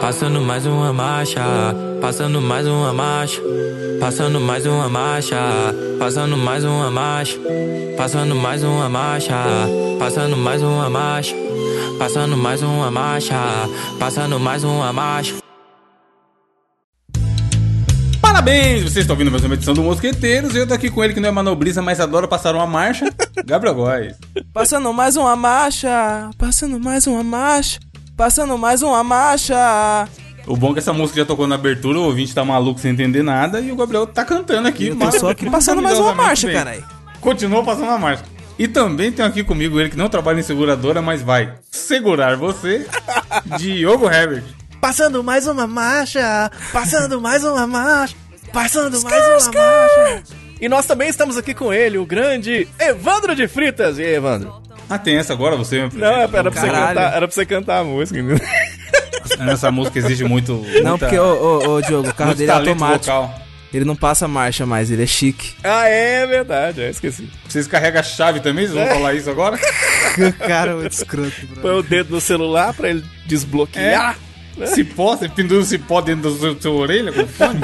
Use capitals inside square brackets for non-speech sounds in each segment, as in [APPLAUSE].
Passando mais uma marcha, passando mais uma marcha, passando mais uma marcha, passando mais uma marcha, passando mais uma marcha, passando mais uma marcha, passando mais uma marcha, passando mais uma marcha. Parabéns! Vocês estão ouvindo mais uma edição do Mosqueteiros e eu tô aqui com ele que não é manobrista, mas adora passar uma marcha, [LAUGHS] Gabriel Góes. Passando mais uma marcha, passando mais uma marcha, passando mais uma marcha. O bom é que essa música já tocou na abertura, o ouvinte tá maluco sem entender nada e o Gabriel tá cantando aqui. Eu tô só aqui passando mais uma marcha, caralho. Continua passando a marcha. E também tem aqui comigo ele que não trabalha em seguradora, mas vai segurar você, [LAUGHS] Diogo Herbert. Passando mais uma marcha, passando mais uma marcha, passando mais uma marcha. E nós também estamos aqui com ele, o grande Evandro de Fritas. E aí, Evandro? Ah, tem essa agora? Você me Não, era pra, você cantar, era pra você cantar a música. entendeu? Essa música exige muito. Não, muita- porque, ô, ô, ô, Diogo, o carro dele é automático. vocal. Ele não passa marcha mais, ele é chique. ah, é verdade, é, esqueci. Vocês carregam a chave também? Vocês vão falar isso agora? [LAUGHS] Cara, muito escroto, Põe o dedo no celular pra ele desbloquear. Cipó, você pendura o cipó dentro da sua, sua orelha com fone?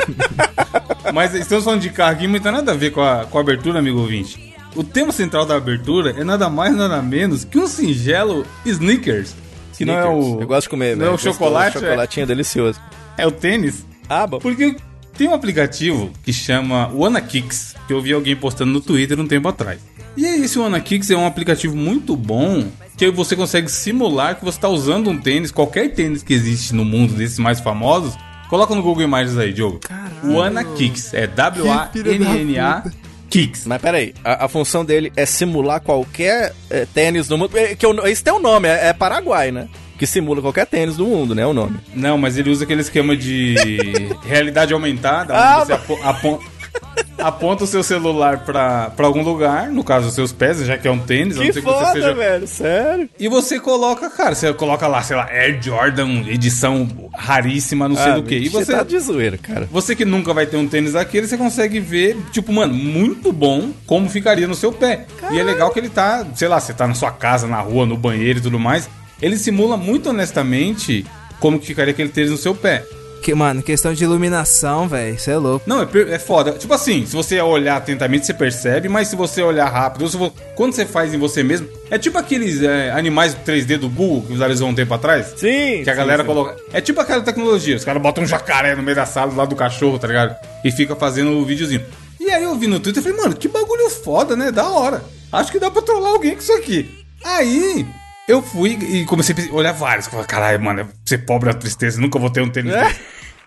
[LAUGHS] Mas estamos falando de carro aqui, mas não tem nada a ver com a, com a abertura, amigo ouvinte. O tema central da abertura é nada mais, nada menos que um singelo Snickers. Que não é o. Eu gosto de comer, não é o chocolate, O chocolatinho é delicioso. É o tênis. Ah, bom. Porque tem um aplicativo que chama WannaKicks, que eu vi alguém postando no Twitter um tempo atrás. E aí, esse WannaKicks é um aplicativo muito bom, que você consegue simular que você está usando um tênis, qualquer tênis que existe no mundo desses mais famosos. Coloca no Google Imagens aí, Diogo. WannaKicks, é W-A-N-N-A Kicks. Mas peraí, a, a função dele é simular qualquer é, tênis do mundo. É, que o- esse tem um nome, é, é Paraguai, né? Que simula qualquer tênis do mundo, né? O nome. Não, mas ele usa aquele esquema de [LAUGHS] realidade aumentada, Ah, onde você apo- apon- aponta o seu celular pra, pra algum lugar, no caso os seus pés, já que é um tênis, Que que foda, seja velho, sério. E você coloca, cara, você coloca lá, sei lá, Air Jordan, edição raríssima, não sei Ah, do que. E você tá de zoeira, cara. você que nunca vai ter um tênis daquele, você consegue ver, tipo, mano, muito bom como ficaria no seu pé. E é legal que ele tá, sei lá, você tá na sua casa, na rua, no banheiro e tudo mais. Ele simula muito honestamente como que ficaria aquele tênis no seu pé. Que, mano, questão de iluminação, velho, isso é louco. Não, é, é foda. Tipo assim, se você olhar atentamente, você percebe, mas se você olhar rápido, ou se vo- quando você faz em você mesmo, é tipo aqueles é, animais 3D do Google que usaram um tempo atrás. Sim. Que a sim, galera sim. coloca. É tipo aquela tecnologia. Os caras botam um jacaré no meio da sala lá do cachorro, tá ligado? E fica fazendo o videozinho. E aí eu vi no Twitter e falei, mano, que bagulho foda, né? Da hora. Acho que dá pra trollar alguém com isso aqui. Aí. Eu fui e comecei a olhar vários. Falei, Caralho, mano, ser pobre é uma tristeza, nunca vou ter um tênis É.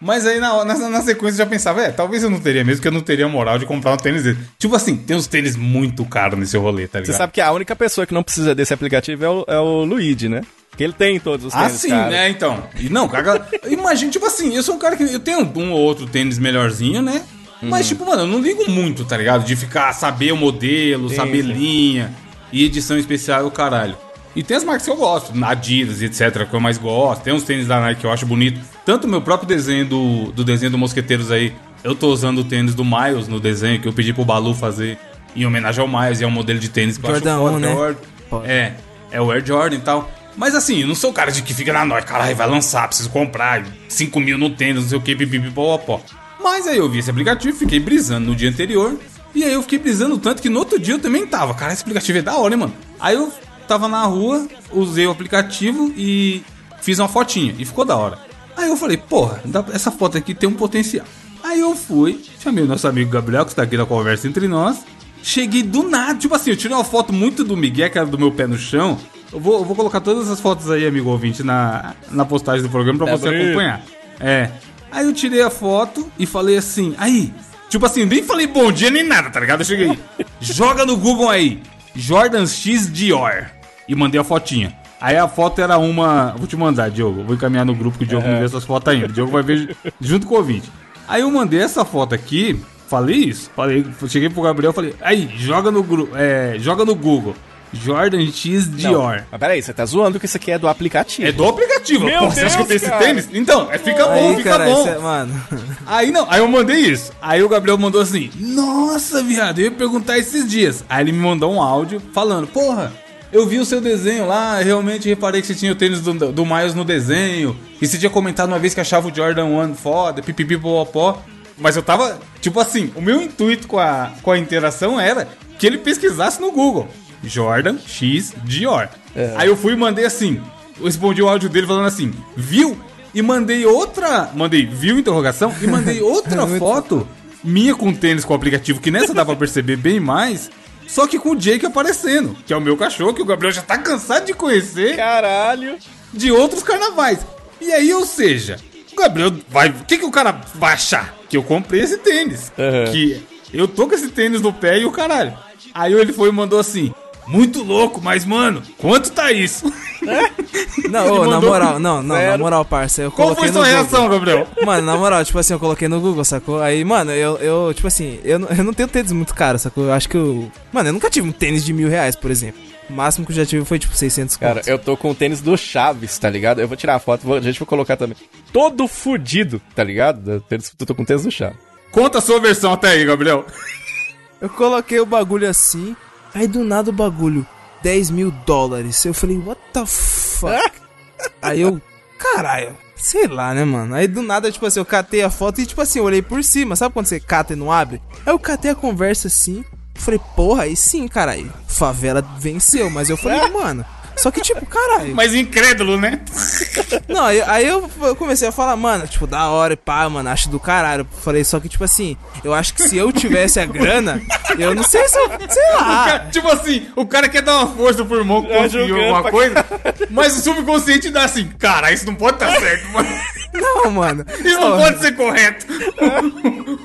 Mas aí na, na, na sequência eu já pensava, é, talvez eu não teria mesmo, que eu não teria moral de comprar um tênis desse. Tipo assim, tem uns tênis muito caros nesse rolê, tá ligado? Você sabe que a única pessoa que não precisa desse aplicativo é o, é o Luigi, né? Que ele tem todos os Ah, tênis, sim, cara. né? Então. E não, cara. Imagina, tipo assim, eu sou um cara que. Eu tenho um ou outro tênis melhorzinho, né? Uhum. Mas, tipo, mano, eu não ligo muito, tá ligado? De ficar, saber o modelo, Sim, saber sim. linha e edição especial e o caralho. E tem as marcas que eu gosto, Adidas etc, que eu mais gosto. Tem uns tênis da Nike que eu acho bonito. Tanto meu próprio desenho do, do desenho do Mosqueteiros aí, eu tô usando o tênis do Miles no desenho, que eu pedi pro Balu fazer em homenagem ao Miles, e é um modelo de tênis que Jordan eu acho 1, que é né? Air- É, é o Air Jordan e tal. Mas assim, eu não sou o cara de que fica na noite, caralho, vai lançar, preciso comprar 5 mil no tênis, não sei o que, pipipipopó. Mas aí eu vi esse aplicativo, fiquei brisando no dia anterior. E aí eu fiquei brisando tanto que no outro dia eu também tava. Cara, esse aplicativo é da hora, hein, mano? Aí eu tava na rua, usei o aplicativo e fiz uma fotinha. E ficou da hora. Aí eu falei, porra, essa foto aqui tem um potencial. Aí eu fui, chamei o nosso amigo Gabriel, que está aqui na conversa entre nós. Cheguei do nada, tipo assim, eu tirei uma foto muito do Miguel, que era do meu pé no chão. Eu vou, eu vou colocar todas as fotos aí, amigo ouvinte, na, na postagem do programa pra você Gabriel. acompanhar. É. Aí eu tirei a foto e falei assim, aí, tipo assim, nem falei bom dia nem nada, tá ligado? Eu cheguei, [LAUGHS] joga no Google aí, Jordan X Dior. E mandei a fotinha. Aí a foto era uma. Vou te mandar, Diogo. Vou encaminhar no grupo que o Diogo não vê essas fotos ainda. O Diogo vai ver junto com o ouvinte. Aí eu mandei essa foto aqui. Falei isso? Falei, cheguei pro Gabriel e falei, aí, joga no, é, joga no Google. Jordan X Dior. Mas peraí, você tá zoando que isso aqui é do aplicativo. É do aplicativo. Meu Pô, você acha que eu tenho Deus, esse cara. tênis? Então, é, fica bom, Aí, fica cara, bom. é- mano. [LAUGHS] Aí não, aí eu mandei isso. Aí o Gabriel mandou assim: Nossa, viado, eu ia perguntar esses dias. Aí ele me mandou um áudio falando: Porra, eu vi o seu desenho lá, realmente reparei que você tinha o tênis do, do Miles no desenho. E você tinha comentado uma vez que achava o Jordan 1 foda, pipipi popopó. Mas eu tava, tipo assim, o meu intuito com a, com a interação era que ele pesquisasse no Google: Jordan X Dior. Aí eu fui e mandei assim: eu respondi o áudio dele falando assim: Viu? E mandei outra. Mandei, viu interrogação? E mandei [LAUGHS] outra foto minha com tênis com o aplicativo, que nessa dá pra perceber bem mais. Só que com o Jake aparecendo, que é o meu cachorro, que o Gabriel já tá cansado de conhecer Caralho. de outros carnavais. E aí, ou seja, o Gabriel vai. O que, que o cara vai achar? Que eu comprei esse tênis. Uhum. Que eu tô com esse tênis no pé e o caralho. Aí ele foi e mandou assim. Muito louco, mas mano, quanto tá isso? [LAUGHS] Não, ô, na moral, não, não, na zero. moral, parça, eu Qual foi no sua Google. reação, Gabriel? Mano, na moral, tipo assim, eu coloquei no Google, sacou? Aí, mano, eu, eu tipo assim, eu, não- eu não tenho tênis muito caro, sacou? Eu acho que eu. Mano, eu nunca tive um tênis de mil reais, por exemplo. O máximo que eu já tive foi, tipo, 600 Cara, contos. eu tô com o tênis do Chaves, tá ligado? Eu vou tirar a foto, vou, a gente vai colocar também. Todo fudido, tá ligado? Eu tênis- eu tô com o tênis do Chaves. Conta a sua versão até aí, Gabriel. Eu coloquei o bagulho assim, aí do nada o bagulho, 10 mil dólares. Eu falei, what the fuck? [LAUGHS] aí eu, caralho, sei lá, né, mano? Aí do nada, tipo assim, eu catei a foto e, tipo assim, eu olhei por cima. Sabe quando você cata e não abre? Aí eu catei a conversa assim, falei, porra, aí sim, caralho. Favela venceu, mas eu falei, [LAUGHS] mano. Só que, tipo, caralho. Mas incrédulo, né? Não, aí, aí eu eu comecei a falar, mano, tipo, da hora e pá, mano, acho do caralho. Falei, só que, tipo assim, eu acho que se eu tivesse a grana, eu não sei se eu. Sei lá. Cara, tipo assim, o cara quer dar uma força pro irmão que Tá conseguiu julgando alguma pra coisa, mas o subconsciente dá assim, cara, isso não pode estar certo, mano. Não, mano. Isso não pode ser correto.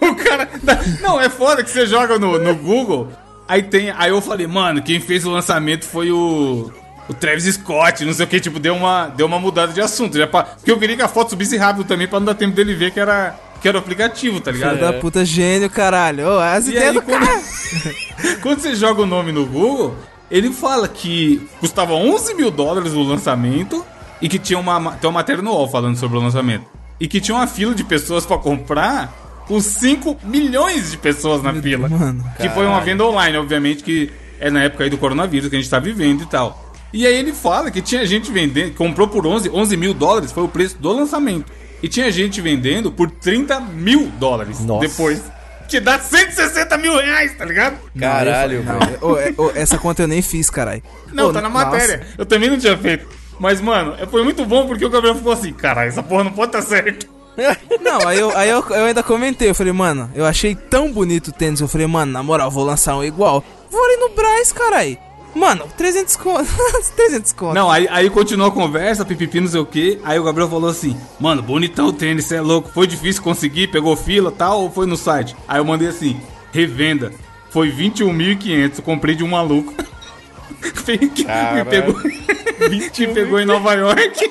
o cara. dá- Não, é foda que você joga no, no Google. Aí tem. Aí eu falei, mano, quem fez o lançamento foi o. O Travis Scott, não sei o que, tipo, deu uma, deu uma mudada de assunto. Já pra, porque eu queria que a foto subisse rápido também pra não dar tempo dele ver que era, que era o aplicativo, tá ligado? Filho da puta gênio, caralho. Ô, as E ideias aí, do quando, cara. [LAUGHS] quando você joga o nome no Google, ele fala que custava 11 mil dólares o lançamento e que tinha uma, tem uma matéria no UOL falando sobre o lançamento. E que tinha uma fila de pessoas pra comprar com 5 milhões de pessoas na fila. mano, que foi uma venda online, obviamente, que é na época aí do coronavírus que a gente tá vivendo e tal. E aí ele fala que tinha gente vendendo, comprou por 11, 11 mil dólares, foi o preço do lançamento. E tinha gente vendendo por 30 mil dólares Nossa. depois. Que dá 160 mil reais, tá ligado? Caralho, Não, velho. ô, é- ô, essa conta eu nem fiz, caralho. Não, Ô, tá na nossa. matéria. Eu também não tinha feito. Mas, mano, foi muito bom porque o Gabriel ficou assim, caralho, essa porra não pode estar certo. [LAUGHS] Não, aí, eu, aí eu, eu ainda comentei, eu falei, mano, eu achei tão bonito o tênis, eu falei, mano, na moral, vou lançar um igual. Vou ali no Braz, caralho. Mano, 300 conto, 300 conto. Não, aí, aí continuou a conversa, pipipi, não sei o que. Aí o Gabriel falou assim: Mano, bonitão o tênis, cê é louco. Foi difícil conseguir, pegou fila tal, ou foi no site? Aí eu mandei assim: Revenda. Foi 21.500, eu comprei de um maluco. [LAUGHS] que me pegou, [LAUGHS] que pegou em Nova York. [LAUGHS]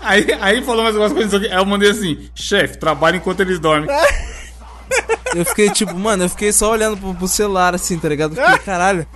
aí, aí falou mais algumas coisas. Aí eu mandei assim: Chefe, trabalha enquanto eles dormem. Eu fiquei tipo, mano, eu fiquei só olhando pro, pro celular assim, tá ligado? Fiquei, caralho.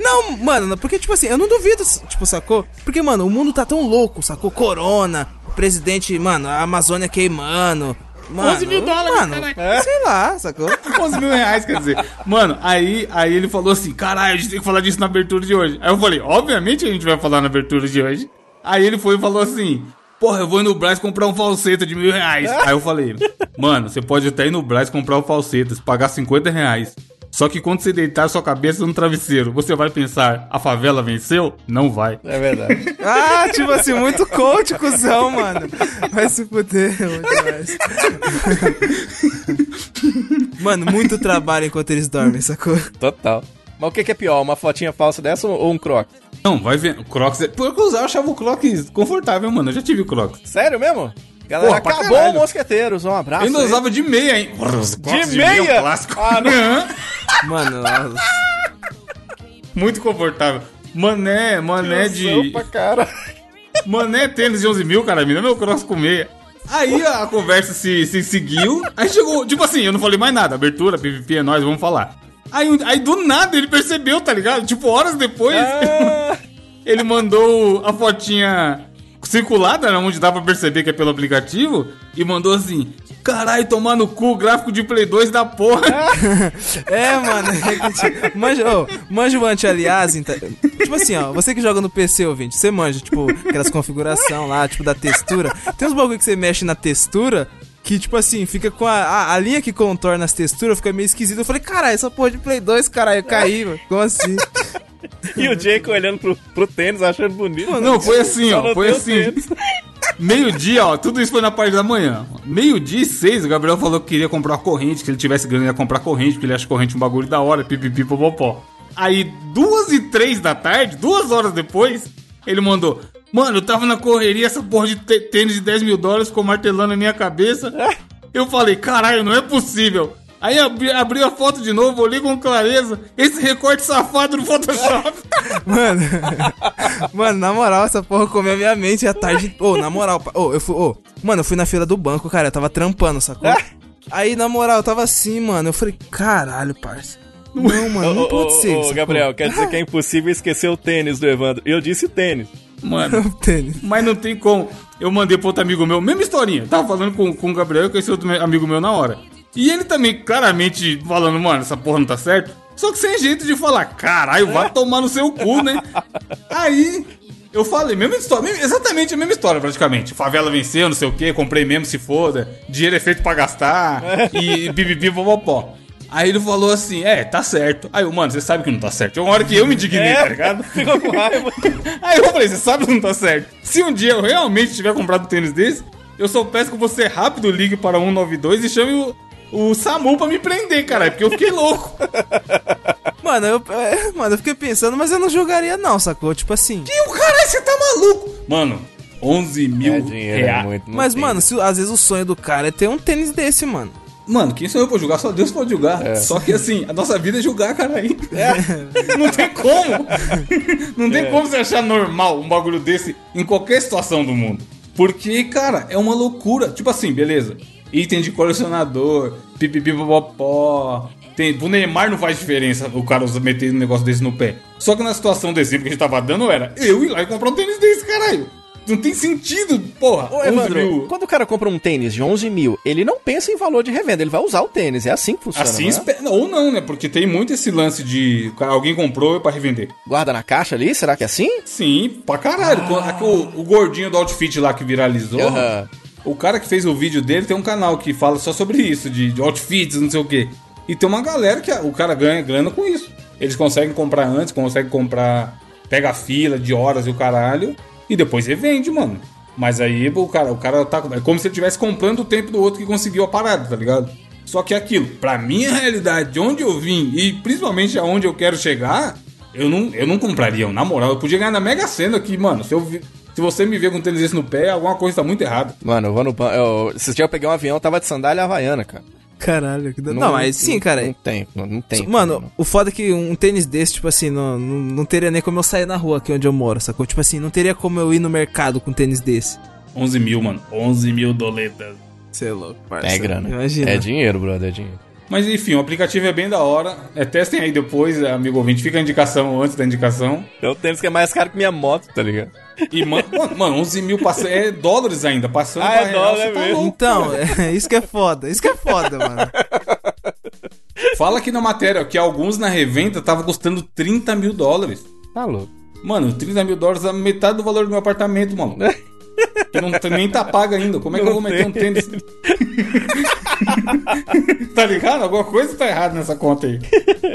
Não, mano, porque, tipo assim, eu não duvido, tipo, sacou? Porque, mano, o mundo tá tão louco, sacou? Corona, presidente, mano, a Amazônia queimando. Mano, 11 mil dólares, mano, caralho. sei lá, sacou? 11 mil reais, quer dizer. Mano, aí, aí ele falou assim: caralho, a gente tem que falar disso na abertura de hoje. Aí eu falei: obviamente a gente vai falar na abertura de hoje. Aí ele foi e falou assim: porra, eu vou ir no Brás comprar um falseta de mil reais. [LAUGHS] Aí eu falei: mano, você pode até ir no Brás comprar o falsetas, pagar 50 reais. Só que quando você deitar sua cabeça no travesseiro, você vai pensar: a favela venceu? Não vai. É verdade. [LAUGHS] Ah, tipo assim, muito coach, cuzão, mano. Vai se fuder, muito mais. [LAUGHS] Mano, muito trabalho enquanto eles dormem, sacou? Total. Mas o que, que é pior, uma fotinha falsa dessa ou um croc? Não, vai ver. O Crocs. É... Por que eu usava, eu achava o Crocs confortável, mano. Eu já tive o Crocs. Sério mesmo? Galera, Porra, acabou caralho. o Mosqueteiros. Um abraço. Eu ainda aí. usava de meia, hein? Os Crocs De meia? é um clássico. Ah, não. Aham. [LAUGHS] Mano, nossa. Muito confortável. Mané, mané de. pra cara. Mané tênis de 11 mil, cara. Me dá meu cross com meia. Aí a conversa se, se seguiu. Aí chegou, tipo assim, eu não falei mais nada. Abertura, PVP é nóis, vamos falar. Aí, aí do nada ele percebeu, tá ligado? Tipo, horas depois, Ah, [LAUGHS] ele mandou a fotinha circulada, né, onde dá pra perceber que é pelo aplicativo, e mandou assim: Caralho, tomar no cu, gráfico de Play 2 da porra. [LAUGHS] É, mano. é tipo, manja, ô, manja o anti-aliasing. tá- Tipo assim, ó. Você que joga no PC, ouvinte, você manja, tipo, aquelas configuração lá, tipo, da textura. Tem uns bagulho que você mexe na textura. Que, tipo assim, fica com a, a, a linha que contorna as texturas, fica meio esquisito. Eu falei, caralho, essa porra de Play 2, caralho, eu caí, mano. Como assim? [LAUGHS] e o Jake olhando pro, pro tênis, achando bonito. Não, foi assim, ó. Foi assim. [LAUGHS] Meio-dia, ó, tudo isso foi na parte da manhã. Meio-dia e seis, o Gabriel falou que queria comprar uma corrente, que ele tivesse grana ia comprar corrente, porque ele acha corrente um bagulho da hora, pipipi, popopó. Aí, duas e três da tarde, duas horas depois, ele mandou: Mano, eu tava na correria, essa porra de tê- tênis de 10 mil dólares ficou martelando na minha cabeça. Eu falei: Caralho, não é possível. Aí abri, abri a foto de novo, olhei com clareza. Esse recorte safado no Photoshop. [LAUGHS] Mano, [LAUGHS] mano, na moral, essa porra comeu a minha mente a tarde. Ô, na moral, ô, eu fui. Ô, mano, eu fui na fila do banco, cara, eu tava trampando, sacou? Aí, na moral, eu tava assim, mano. Eu falei, caralho, parça. Não, mano, não pode ser. ô, sacou? Gabriel, quer dizer que é impossível esquecer o tênis do Evandro. Eu disse tênis. Mano, [LAUGHS] Tênis. Mas não tem como. Eu mandei pro outro amigo meu, mesma historinha. Tava falando com, com o Gabriel, que esse outro amigo meu na hora. E ele também, claramente, falando, mano, essa porra não tá certo. Só que sem jeito de falar, caralho, vai tomar no seu cu, né? [LAUGHS] Aí, eu falei, mesma história, exatamente a mesma história, praticamente. Favela venceu, não sei o quê, comprei mesmo, se foda. Dinheiro é feito pra gastar. E bibibi, popopó. Aí ele falou assim, é, tá certo. Aí eu, mano, você sabe que não tá certo. É uma hora que eu me indignei, tá ligado? [LAUGHS] Ficou com raiva. [LAUGHS] Aí eu falei, você sabe que não tá certo. Se um dia eu realmente tiver comprado um tênis desse, eu só peço que você rápido ligue para 192 e chame o, o SAMU pra me prender, caralho, porque eu fiquei louco. [LAUGHS] Mano, eu, é, mano, eu fiquei pensando, mas eu não jogaria, não, sacou? Tipo assim. E o caralho, você tá maluco? Mano, 11 mil É dinheiro, é reais. muito. não Mas, tem. mano, se- às vezes o sonho do cara é ter um tênis desse, mano. Mano, quem sou eu pra julgar? Só Deus pode julgar. Só que assim, a nossa vida é julgar, caralho. Não tem como. Não tem como você achar normal um bagulho desse em qualquer situação do mundo. Porque, cara, é uma loucura. Tipo assim, beleza. Item de colecionador, pipipipopopó. Tem, pro Neymar não faz diferença o cara meter um negócio desse no pé. Só que na situação desse exemplo que a gente tava dando era eu ir lá e comprar um tênis desse, caralho. Não tem sentido, porra. Ô, 11 Evandro, quando o cara compra um tênis de 11 mil, ele não pensa em valor de revenda, ele vai usar o tênis. É assim que funciona. Assim, não é? ou não, né? Porque tem muito esse lance de alguém comprou pra revender. Guarda na caixa ali, será que é assim? Sim, pra caralho. Aqui O, o gordinho do outfit lá que viralizou, o cara que fez o vídeo dele tem um canal que fala só sobre isso, de, de outfits, não sei o quê. E tem uma galera que o cara ganha grana com isso. Eles conseguem comprar antes, conseguem comprar, pega a fila de horas e o caralho, e depois revende, mano. Mas aí o cara, o cara tá. É como se ele estivesse comprando o tempo do outro que conseguiu a parada, tá ligado? Só que é aquilo, pra minha realidade, de onde eu vim e principalmente aonde eu quero chegar, eu não, eu não compraria, na moral. Eu podia ganhar na Mega Sena aqui, mano. Se, eu vi- se você me ver com um tênis desse no pé, alguma coisa tá muito errada. Mano, eu vou no eu- dias eu peguei um avião, tava de sandália havaiana, cara. Caralho, que da... não, mas sim, cara. Não tem, não, não tem. Mano, o foda é que um tênis desse, tipo assim, não, não, não teria nem como eu sair na rua aqui onde eu moro, sacou? Tipo assim, não teria como eu ir no mercado com um tênis desse. 11 mil, mano. 11 mil doletas. Você é louco, parça. é grana. Imagina. É dinheiro, brother, é dinheiro. Mas enfim, o aplicativo é bem da hora. É, testem aí depois, amigo ouvinte. Fica a indicação antes da indicação. É o tênis que é mais caro que minha moto, tá ligado? E, man- [LAUGHS] mano, mano, 11 mil passa- é dólares ainda. Passando Ah, é real, dólar você tá mesmo. louco. Então, é, isso que é foda. Isso que é foda, mano. [LAUGHS] Fala aqui na matéria ó, que alguns na revenda estavam custando 30 mil dólares. Tá louco. Mano, 30 mil dólares é metade do valor do meu apartamento, mano. [LAUGHS] Que não tá- nem tá pago ainda. Como é que eu vou meter um tênis? [LAUGHS] tá ligado? Alguma coisa tá errada nessa conta aí.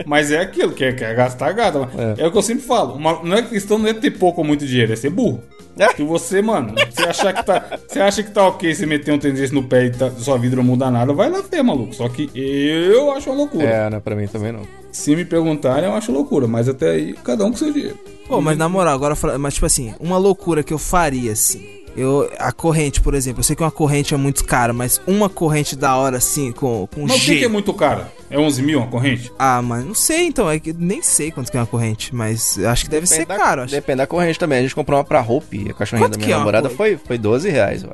Mas é aquilo, que é, que é gastar gado. É. o que eu sempre falo. Uma, não é questão não é ter pouco ou muito dinheiro, é ser burro. É. Se você, mano, você achar que tá. Você acha que tá ok você meter um tênis desse no pé e tá- sua vida não muda nada, vai lá ver, maluco. Só que eu acho uma loucura. É, não é pra mim também não. Se me perguntarem, eu acho loucura. Mas até aí, cada um com seu dinheiro. Pô, mas na moral, agora, mas tipo assim, uma loucura que eu faria, assim. Eu, a corrente, por exemplo, eu sei que uma corrente é muito cara, mas uma corrente da hora, assim, com, com Mas o que, G. que é muito caro? É 11 mil uma corrente? Ah, mas não sei então, é que nem sei quanto que é uma corrente, mas acho que deve ser da, caro, acho. Depende da corrente também. A gente comprou uma pra roupa e a cachorrinha Quanto da minha é namorada foi, foi 12 reais, ó.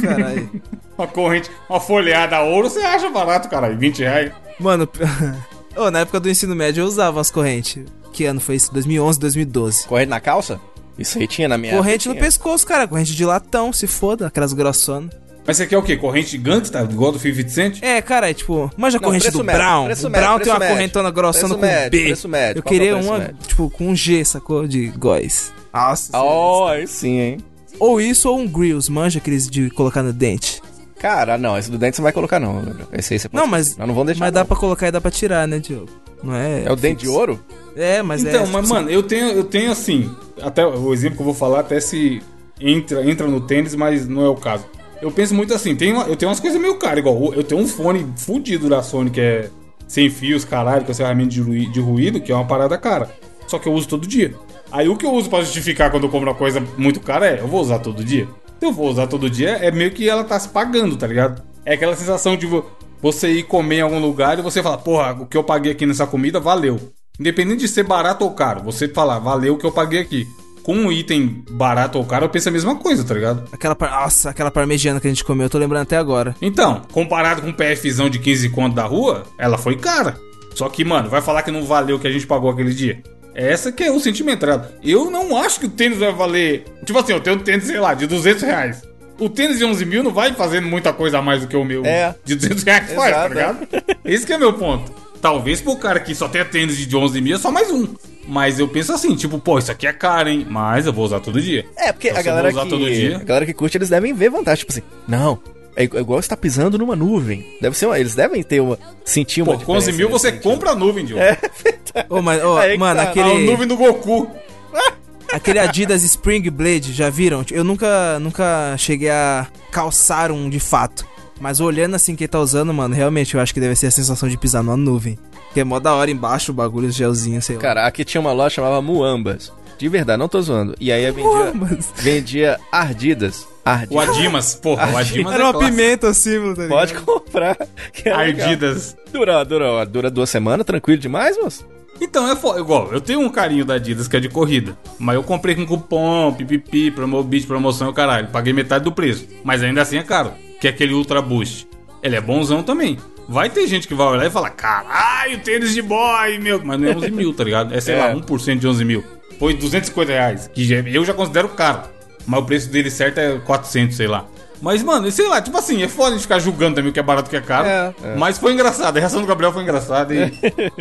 Caralho. [LAUGHS] Uma corrente, uma folheada a ouro, você acha barato, caralho. 20 reais. Mano, [LAUGHS] Ô, na época do ensino médio eu usava as correntes. Que ano foi isso? 2011, 2012. Corrente na calça? Isso aí tinha na minha Corrente no pescoço, cara. Corrente de latão, se foda. Aquelas grossonas. Mas você quer o quê? Corrente gigante, tá? Igual do 50 Cent? É, cara, é tipo... Manja a Não, corrente preço do médio, Brown. preço o médio, Brown tem uma médio. correntona grossona com médio, B. preço médio. Eu é o queria uma, médio? tipo, com um G, sacou? De góis. Nossa. Oh, aí sim, hein? Ou isso ou um grills. Manja aqueles de colocar no dente. Cara, não, esse do dente você não vai colocar, não. Esse aí você pode Não, mas... Nós não vamos deixar. Mas dá não. pra colocar e dá pra tirar, né, Diogo? Não é... É o dente de ouro? É, mas é... Então, mas mano, eu tenho, eu tenho assim, até o exemplo que eu vou falar até se entra, entra no tênis, mas não é o caso. Eu penso muito assim, tem uma- eu tenho umas coisas meio caras, igual eu tenho um fone fudido da Sony que é sem fios, caralho, com encerramento de, rui- de ruído, que é uma parada cara. Só que eu uso todo dia. Aí o que eu uso pra justificar quando eu compro uma coisa muito cara é, eu vou usar todo dia. Se eu vou usar todo dia, é meio que ela tá se pagando, tá ligado? É aquela sensação de vo- você ir comer em algum lugar e você falar, porra, o que eu paguei aqui nessa comida valeu. Independente de ser barato ou caro, você falar, valeu o que eu paguei aqui. Com um item barato ou caro, eu penso a mesma coisa, tá ligado? Aquela par... Nossa, aquela parmegiana que a gente comeu, eu tô lembrando até agora. Então, comparado com um PFzão de 15 conto da rua, ela foi cara. Só que, mano, vai falar que não valeu o que a gente pagou aquele dia. Essa que é o sentimento, tá? Eu não acho que o tênis vai valer. Tipo assim, eu tenho um tênis, sei lá, de 200 reais. O tênis de 11 mil não vai fazendo muita coisa a mais do que o meu É. de 200 reais faz, tá Exato, ligado? Esse que é meu ponto. Talvez pro cara que só tenha tênis de 11 mil é só mais um. Mas eu penso assim, tipo, pô, isso aqui é caro, hein? Mas eu vou usar todo dia. É, porque Então, a galera, que, todo dia- a galera que curte, eles devem ver vantagem. Tipo assim, não, é igu- é igual você tá pisando numa nuvem. Deve ser uma, eles devem ter uma. Sentir uma Pô, com 11 mil você sentido. compra a nuvem, Diogo. É, [LAUGHS] Ô, mas, ô, que mano, tá. A aquele, nuvem do Goku. [LAUGHS] aquele Adidas Spring Blade, já viram? Eu nunca, nunca cheguei a calçar um de fato. Mas olhando assim quem tá usando, mano, realmente eu acho que deve ser a sensação de pisar numa nuvem. Que é mó da hora embaixo o bagulho, os gelzinhos, sei lá. Cara, aqui tinha uma loja que chamava Muambas. De verdade, não tô zoando. E aí vendia, Muambas. vendia ardidas. O Ardidas. Adimas, porra, o Adimas Era é uma clássico. pimenta assim, mano, tá ligado? Pode comprar. que é legal. Ardidas. Dura, dura, dura duas semanas, tranquilo demais, moço? Então, é foda. Igual, eu tenho um carinho da Adidas que é de corrida. Mas eu comprei com cupom, pipipi, promobit, promoção e o caralho. Paguei metade do preço. Mas ainda assim é caro. Que é aquele Ultra Boost. Ele é bonzão também. Vai ter gente que vai olhar e falar, caralho, tênis de boy, meu. Mas não é 11 mil, tá ligado? É, sei É. lá, 1% de 11 mil. Foi 250 reais. Que já- eu já considero caro. Mas o preço dele certo é 400, sei lá. Mas, mano, sei lá, tipo assim, é foda a gente ficar julgando também o que é barato e o que é caro. É, é. Mas foi engraçado, a reação do Gabriel foi engraçada. E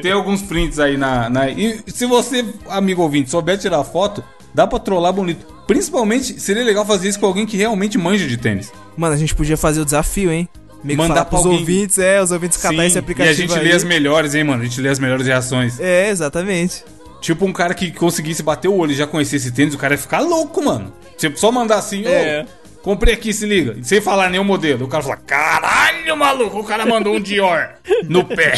tem alguns prints aí na, na. E se você, amigo ouvinte, souber tirar foto, dá pra trollar bonito. Principalmente, seria legal fazer isso com alguém que realmente manja de tênis. Mano, a gente podia fazer o desafio, hein? Meio que Mandar pros alguém. ouvintes, é, os ouvintes catar esse e aplicativo a gente aí. lê as melhores, hein, mano? A gente lê as melhores reações. É, exatamente. Tipo um cara que conseguisse bater o olho e já conhecesse esse tênis, o cara ia ficar louco, mano. Você só mandar assim, ô, É. comprei aqui, se liga. Sem falar nenhum modelo. O cara fala, caralho, maluco, o cara mandou um Dior no pé.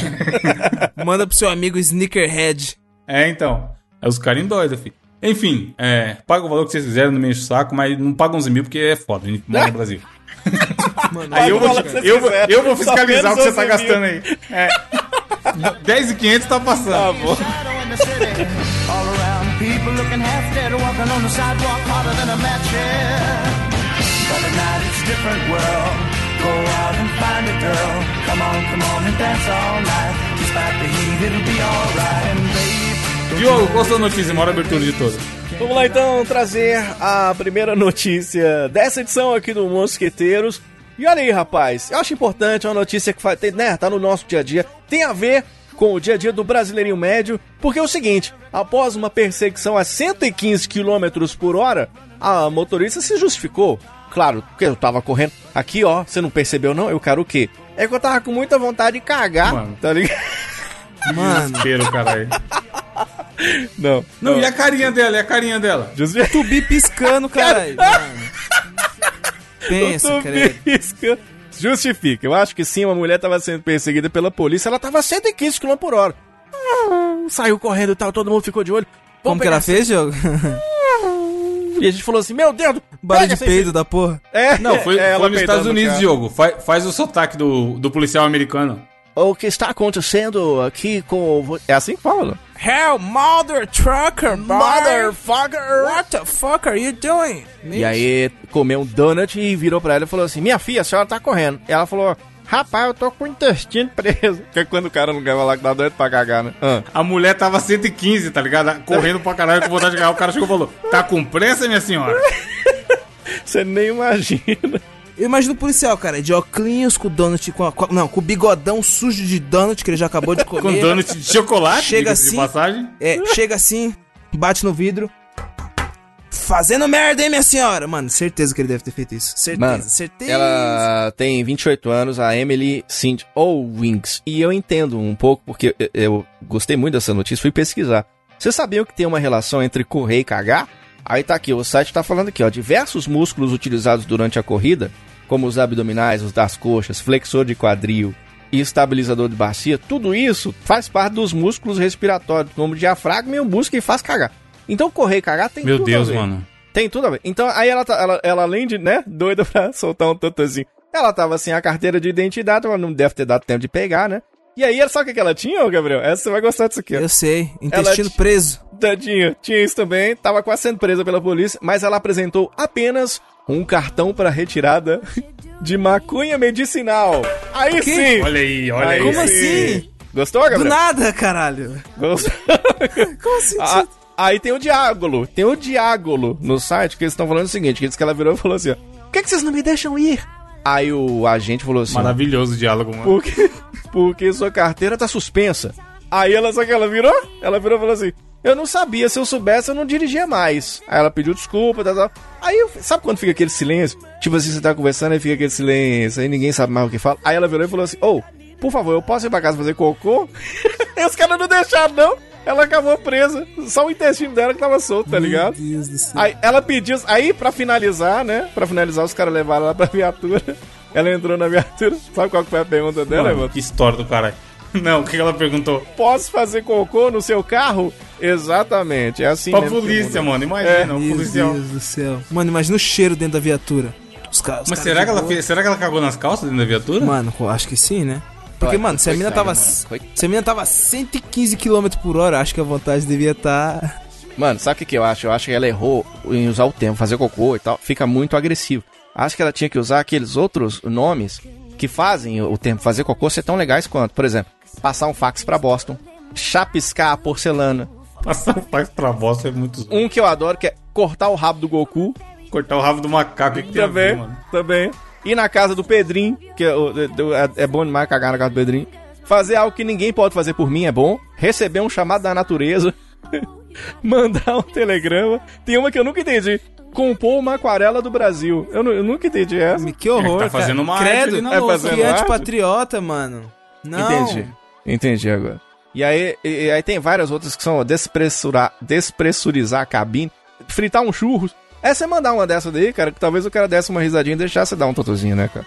[LAUGHS] Manda pro seu amigo Sneakerhead. É, então. É os caras endoidam, filho. Enfim, é, paga o valor que vocês quiserem, não me enche o saco, mas não paga 11 mil porque é foda, a gente mora no Brasil. [LAUGHS] aí eu vou, eu, eu vou fiscalizar o que você tá 11 mil. gastando aí. É. [LAUGHS] 10 e 500 tá passando. Tá bom. Go out and find a girl. Come on, come on and dance all night. Despite the heat, it'll be alright. And babe, Diogo, qual a sua notícia? Maior abertura de todas. Vamos lá então trazer a primeira notícia dessa edição aqui do Mosqueteiros. E olha aí, rapaz, eu acho importante, é uma notícia que faz, tem, né, tá no nosso dia a dia, tem a ver com o dia a dia do brasileirinho médio, porque é o seguinte, após uma perseguição a 115 km por hora, a motorista se justificou. Claro, porque eu tava correndo aqui, ó, você não percebeu não? Eu quero o quê? É que eu tava com muita vontade de cagar, Mano. tá ligado? Mano, Desespero, caralho. Não. Não, e a carinha dela? E a carinha dela? Justi- tubi piscando, [LAUGHS] caralho. Mano. Pensa, credo. Justifica. Eu acho que sim, uma mulher tava sendo perseguida pela polícia, ela tava a 115 km por hora. Hum, Saiu correndo e tal, todo mundo ficou de olho. Como que ela fez, jogo? E a gente falou assim, meu Deus, Barulho de essa- peido da porra. É, Não, foi, é, ela foi nos Estados Unidos. Diogo. Faz, faz o sotaque do, do policial americano. O que está acontecendo aqui com... É assim que fala? Hell, mother trucker, boy. Motherfucker! What the fuck are you doing? E aí, comeu um donut e virou pra ela e falou assim, minha filha, a senhora tá correndo. E ela falou, Rapaz, eu tô com o intestino preso. Que é quando o cara não quer falar que tá doido pra cagar, né? Ah. A mulher tava 115, tá ligado? Correndo pra caralho com vontade de cagar. O cara chegou e falou: Tá com pressa, minha senhora? [LAUGHS] Você nem imagina. Eu imagino o policial, cara, de óculos com o donut, com, a- com não, com o bigodão sujo de donut que ele já acabou de [LAUGHS] comer. Com donut de chocolate, Chega assim. de passagem. É, chega assim, bate no vidro. Fazendo merda, hein, minha senhora? Mano, certeza que ele deve ter feito isso. Certeza, Mano, certeza. Ela tem 28 anos, a Emily St. Owings. E eu entendo um pouco, porque eu, eu gostei muito dessa notícia, fui pesquisar. Vocês sabiam que tem uma relação entre correr e cagar? Aí tá aqui, o site tá falando aqui, ó. Diversos músculos utilizados durante a corrida, como os abdominais, os das coxas, flexor de quadril e estabilizador de bacia, tudo isso faz parte dos músculos respiratórios, como o diafragma e o músculo que faz cagar. Então correr e cagar tem Meu tudo a Deus, ver. mano. Tem tudo a ver. Então, aí ela, tá, ela, ela além de, né, doida pra [LAUGHS] soltar um tantozinho, ela tava sem a carteira de identidade, ela não deve ter dado tempo de pegar, né? E aí, sabe o que ela tinha, Gabriel? Essa você vai gostar disso aqui, ó. Eu sei, intestino Ela- preso. Tadinha, tinha isso também, tava quase sendo presa pela polícia, mas ela apresentou apenas um cartão para retirada de maconha medicinal. Aí Que? sim! Olha aí, olha Aí. Como sim. assim? Gostou, Do Gabriel? nada, caralho. Gostou? [LAUGHS] Como assim? Ah, aí tem o diágolo, tem o diágolo no site que eles estão falando o seguinte, que diz que ela virou e falou assim, ó, por que, que vocês não me deixam ir? Aí o agente falou assim, Maravilhoso o diálogo, mano. porque, porque sua carteira tá suspensa. Aí ela, só que ela virou, ela virou e falou assim, eu não sabia, se eu soubesse eu não dirigia mais. Aí ela pediu desculpa, tal, tal. Aí, sabe quando fica aquele silêncio? Tipo assim, você tá conversando e fica aquele silêncio, aí ninguém sabe mais o que fala. Aí ela virou e falou assim, ô, por favor, eu posso ir pra casa fazer cocô? [LAUGHS] e os caras não deixaram, não. Ela acabou presa. Só o intestino dela que tava solto, tá ligado? Meu Deus do céu. Aí ela pediu. Aí, pra finalizar, né? Pra finalizar, os caras levaram ela pra viatura. Ela entrou na viatura. Sabe qual foi a pergunta dela, Mano, que história do caralho. Não, o que ela perguntou? Posso fazer cocô no seu carro? Exatamente, é assim Pra polícia, mano. Imagina, o Meu policial. Deus do céu. Mano, imagina o cheiro dentro da viatura. Os caras. os Mas será de que, ela fez, será que ela cagou nas calças dentro da viatura? Mano, acho que sim, né? Porque, mano, se a mina tava. mano. Se a mina tava 115 km por hora, acho que a vontade devia tá estar. [LAUGHS] Mano, sabe o que, que eu acho? Eu acho que ela errou em usar o termo, fazer cocô e tal. Fica muito agressivo. Acho que ela tinha que usar aqueles outros nomes que fazem o termo fazer cocô ser tão legais quanto. Por exemplo, passar um fax pra Boston, chapiscar a porcelana. Passar o fax pra bosta é muito. Um que eu adoro que é cortar o rabo do Goku. Cortar o rabo do macaco. Que que tem a ver, Também, mano? também. Ir na casa do Pedrinho, que é, o- é- é bom demais cagar na casa do Pedrinho. Fazer algo que ninguém pode fazer por mim é bom. Receber um chamado da natureza. [LAUGHS] Mandar um telegrama. Tem uma que eu nunca entendi. Compor uma aquarela do Brasil. Eu, eu nunca entendi essa. Que horror. tá fazendo cara. uma arte Credo, na é louça, fazendo né? que antipatriota, mano. Não. Entendi. Entendi agora. E aí, e- e aí tem várias outras que são ó, despressura, despressurizar a cabine, fritar um churros. É você mandar uma dessa daí, cara, que talvez o cara desse uma risadinha e deixasse dar um totozinho, né, cara?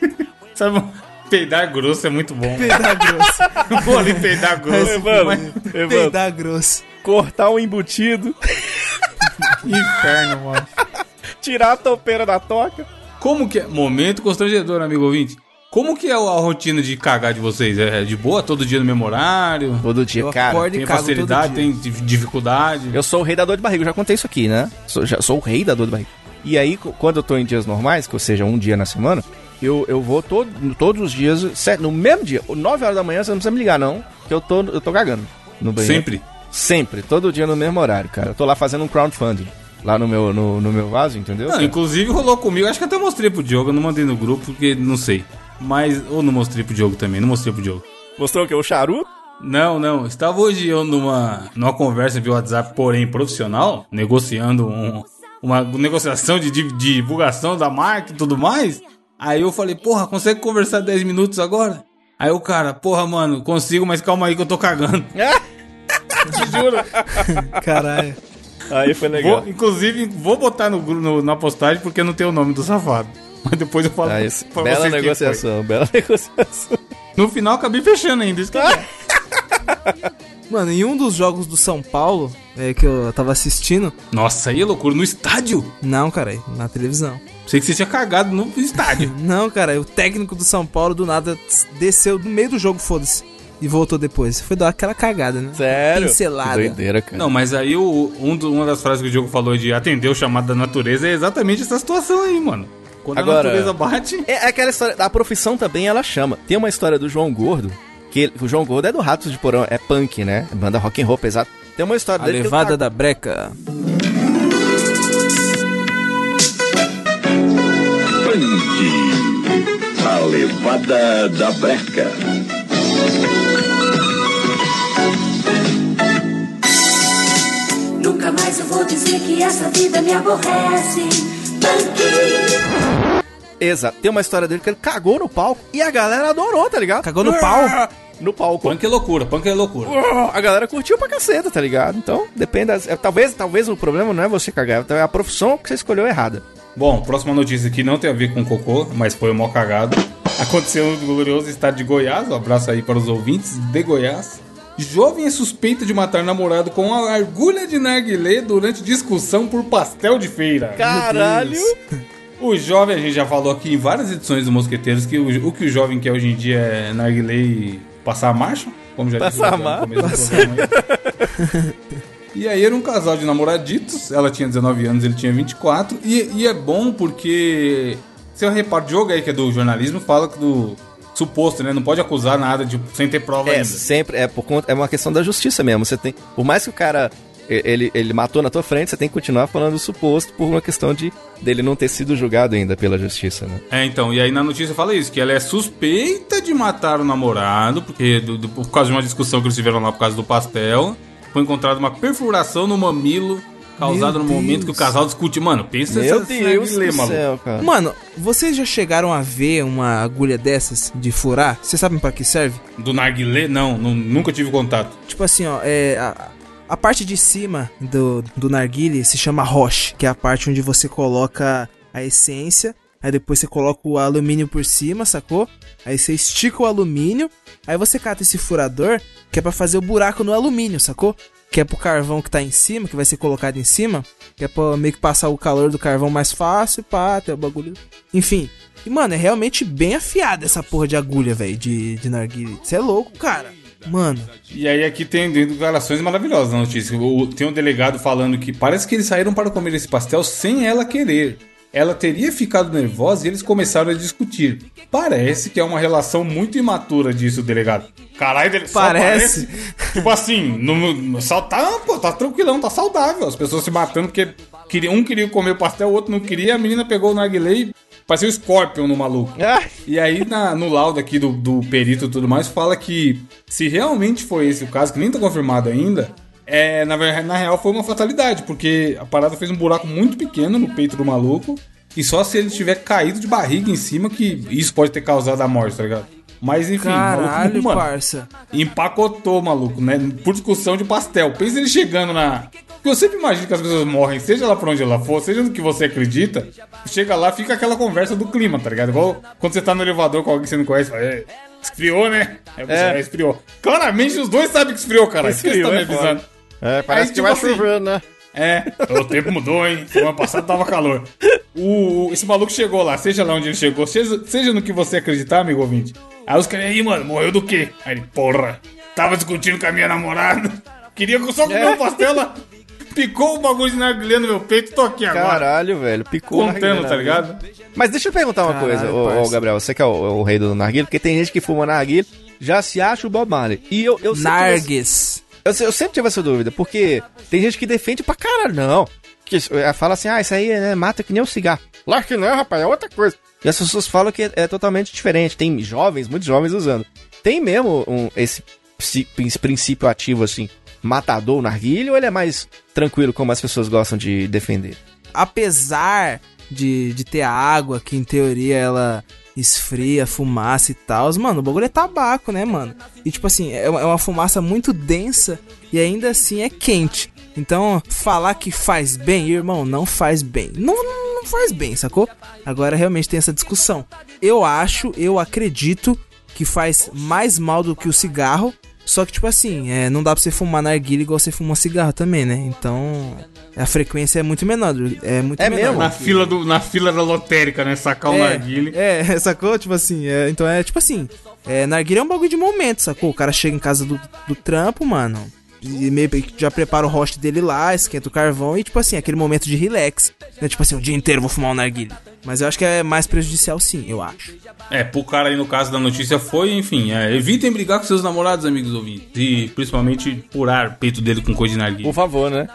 [LAUGHS] Sabe, peidar grosso é muito bom. [LAUGHS] Peidar grosso. Vou ali peidar grosso. mas- Peidar grosso. cortar um embutido, [LAUGHS] Inferno, mano. tirar a topeira da toca. Como que é? Momento constrangedor, amigo ouvinte. Como que é a rotina de cagar de vocês? É de boa todo dia no mesmo horário? Todo dia, Eu cara. acordo e Tem cago facilidade, todo dia. tem di- dificuldade? Eu sou o rei da dor de barriga, eu já contei isso aqui, né? Sou, já, sou o rei da dor de barriga. E aí, quando eu tô em dias normais, que ou seja, um dia na semana, eu, eu vou todo, todos os dias, sete- no mesmo dia, 9 horas da manhã, você não precisa me ligar, não, que eu tô, eu tô cagando no banheiro. Sempre. Sempre, todo dia no mesmo horário, cara. Eu tô lá fazendo um crowdfunding. Lá no meu, no, no meu vaso, entendeu? Não, inclusive rolou comigo, acho que até mostrei pro Diogo, eu não mandei no grupo porque não sei. Mas, ou não mostrei pro Diogo também, não mostrei pro Diogo. Mostrou o que? O charuto? Não, não, estava hoje eu numa, numa conversa via WhatsApp, porém profissional, negociando um- uma negociação de, di- de divulgação da marca e tudo mais. Aí eu falei, porra, consegue conversar 10 minutos agora? Aí o cara, porra, mano, consigo, mas calma aí que eu tô cagando. [LAUGHS] Te juro. [LAUGHS] Caralho. Aí foi legal. Vou, inclusive, vou botar no, no- na postagem porque não tem o nome do safado. Mas depois eu falo Aí, pra bela vocês quem negociação, bela [LAUGHS] negociação. No final acabei fechando ainda, isso que é bom. [LAUGHS] Mano, em um dos jogos do São Paulo, é, que eu tava assistindo. Nossa, aí é loucura. No estádio? Não, cara, na televisão. Sei que você tinha cagado no estádio. [LAUGHS] Não, cara, o técnico do São Paulo do nada desceu no meio do jogo, foda-se. E voltou depois. Foi dar aquela cagada, né? Sério? Pincelada. Que doideira, cara. Não, mas aí o, um do- uma das frases que o Diogo falou de atender o chamado da natureza é exatamente essa situação aí, mano. Quando Agora- a natureza bate. É aquela história, a profissão também ela chama. Tem uma história do João Gordo, que ele- o João Gordo é do Ratos de Porão, é punk, né? Banda rock and roll pesado. Tem uma história A dele levada tá- da breca. Band. A levada da breca. Nunca mais eu vou dizer que essa vida me aborrece. Exato. Tem uma história dele que ele cagou no palco e a galera adorou, tá ligado? Cagou no pau? [LAUGHS] No palco. Punk é loucura, punk é loucura. A galera curtiu pra caceta, tá ligado? Então, depende das... é, talvez, talvez o problema não é você cagar, é a profissão que você escolheu errada. Bom, próxima notícia aqui não tem a ver com cocô, mas foi uma cagada. [LAUGHS] Aconteceu no glorioso estado de Goiás. Um abraço aí para os ouvintes de Goiás. Jovem é suspeita de matar namorado com a agulha de narguilé durante discussão por pastel de feira. Caralho! O jovem, a gente já falou aqui em várias edições do Mosqueteiros que o, o que o jovem quer hoje em dia é narguilé e passar a marcha, como já disse Passar no a começo do programa aí. E aí era um casal de namoraditos, ela tinha 19 anos, ele tinha 24, e, e é bom porque, se eu reparo, o jogo aí que é do jornalismo, fala que do suposto, né, não pode acusar nada de, sem ter prova É, ainda. sempre, é por conta, é uma questão da justiça mesmo. Você tem, por mais que o cara ele, ele matou na tua frente, você tem que continuar falando o suposto por uma questão de dele não ter sido julgado ainda pela justiça, né? É, então, e aí na notícia fala isso, que ela é suspeita de matar o namorado, porque do- do- por causa de uma discussão que eles tiveram lá por causa do pastel, foi encontrada uma perfuração no mamilo, causada no momento que o casal discute. Mano, pensa Meu nessa Deus narguilé, do maluco. céu, cara. Mano, vocês já chegaram a ver uma agulha dessas de furar? Vocês sabem pra que serve? Do narguilé, não, nu- nunca tive contato. Tipo assim, ó, é. A, a parte de cima do, do narguile se chama roche, que é a parte onde você coloca a essência. Aí depois você coloca o alumínio por cima, sacou? Aí você estica o alumínio. Aí você cata esse furador, que é pra fazer o buraco no alumínio, sacou? Que é pro carvão que tá em cima, que vai ser colocado em cima. Que é pra meio que passar o calor do carvão mais fácil, pá, até o bagulho. Enfim. E, mano, é realmente bem afiada essa porra de agulha, velho, de, de narguile. Você é louco, cara. Mano. E aí aqui tem declarações maravilhosas na notícia. Tem um delegado falando que parece que eles saíram para comer esse pastel sem ela querer. Ela teria ficado nervosa e eles começaram a discutir. Parece que é uma relação muito imatura disso, delegado. Caralho, dele- só Parece. Tipo assim, no, tá, pô, tá tranquilão, tá saudável. As pessoas se matando porque queria, um queria comer o pastel, o outro não queria. A menina pegou o narguilé e parecia o Scorpion no maluco. Ah, E aí, na- no laudo aqui do, do perito e tudo mais, fala que se realmente foi esse o caso, que nem tá confirmado ainda, é, na, na real foi uma fatalidade, porque a parada fez um buraco muito pequeno no peito do maluco, e só se ele tiver caído de barriga em cima que isso pode ter causado a morte, tá ligado? Mas enfim, Caralho, maluco, mano, parça. empacotou, maluco, né? Por discussão de pastel. Pensa ele chegando na. Porque eu sempre imagino que as pessoas morrem, seja lá pra onde ela for, seja no que você acredita, chega lá, fica aquela conversa do clima, tá ligado? Igual quando você tá no elevador com alguém que você não conhece, fala, "É, esfriou, né? É. "É, esfriou. Claramente os dois sabem que esfriou, cara. Você tá me Esfriou, é é, Aí, parece que tipo vai assim, chover, né? É, o tempo mudou, hein? Semana passada tava calor. O, esse maluco chegou lá, seja lá onde ele chegou, seja, seja no que você acreditar, amigo ouvinte. Aí os caras, aí, mano, morreu do quê? Aí ele, porra, tava discutindo com a minha namorada. Queria só comer É. um pastel, ela picou o bagulho de narguilé no meu peito, tô aqui agora. Caralho, velho. Picou Contando, narguilé, tá ligado? Mas deixa eu perguntar uma Caralho, coisa, ô, ô. Gabriel. Você que é o, o rei do narguilho, porque tem gente que fuma narguilho, já se acha o Bob Marley. E eu, eu Nargues. Eu, eu sempre tive essa dúvida, porque tem gente que defende pra caralho, não. Que é, fala assim, ah, isso aí né, mata que nem o cigarro. Lá que não, rapaz, é outra coisa. E as pessoas falam que é, é totalmente diferente. Tem jovens, muitos jovens usando. Tem mesmo um- esse prin- princípio ativo, assim, matador, narguilho, ou ele é mais tranquilo, como as pessoas gostam de defender? apesar de, de ter a água, que em teoria ela esfria, fumaça e tal, mano, o bagulho é tabaco, né, mano? E tipo assim, é uma, é uma fumaça muito densa e ainda assim é quente. Então, falar que faz bem, irmão, não faz bem. Não, não, não faz bem, sacou? Agora realmente tem essa discussão. Eu acho, eu acredito que faz mais mal do que o cigarro. Só que, tipo assim, é, não dá pra você fumar narguilha igual você fuma cigarro também, né? Então, a frequência é muito menor. É muito É menor. mesmo? Na fila, do, na fila da lotérica, né? Sacar o narguile. É, é, [LAUGHS] sacou? Tipo assim, é, então é tipo assim, é, narguilha é um bagulho de momento, sacou? O cara chega em casa do, do trampo, mano, e meio que já prepara o host dele lá, esquenta o carvão e, tipo assim, aquele momento de relax. Né? Tipo assim, o dia inteiro eu vou fumar um narguilho. Mas eu acho que é mais prejudicial sim, eu acho. É, pro cara aí no caso da notícia foi, enfim, é, evitem brigar com seus namorados, amigos ouvintes. E principalmente furar o peito dele com coisa de narguilha. Por favor, né?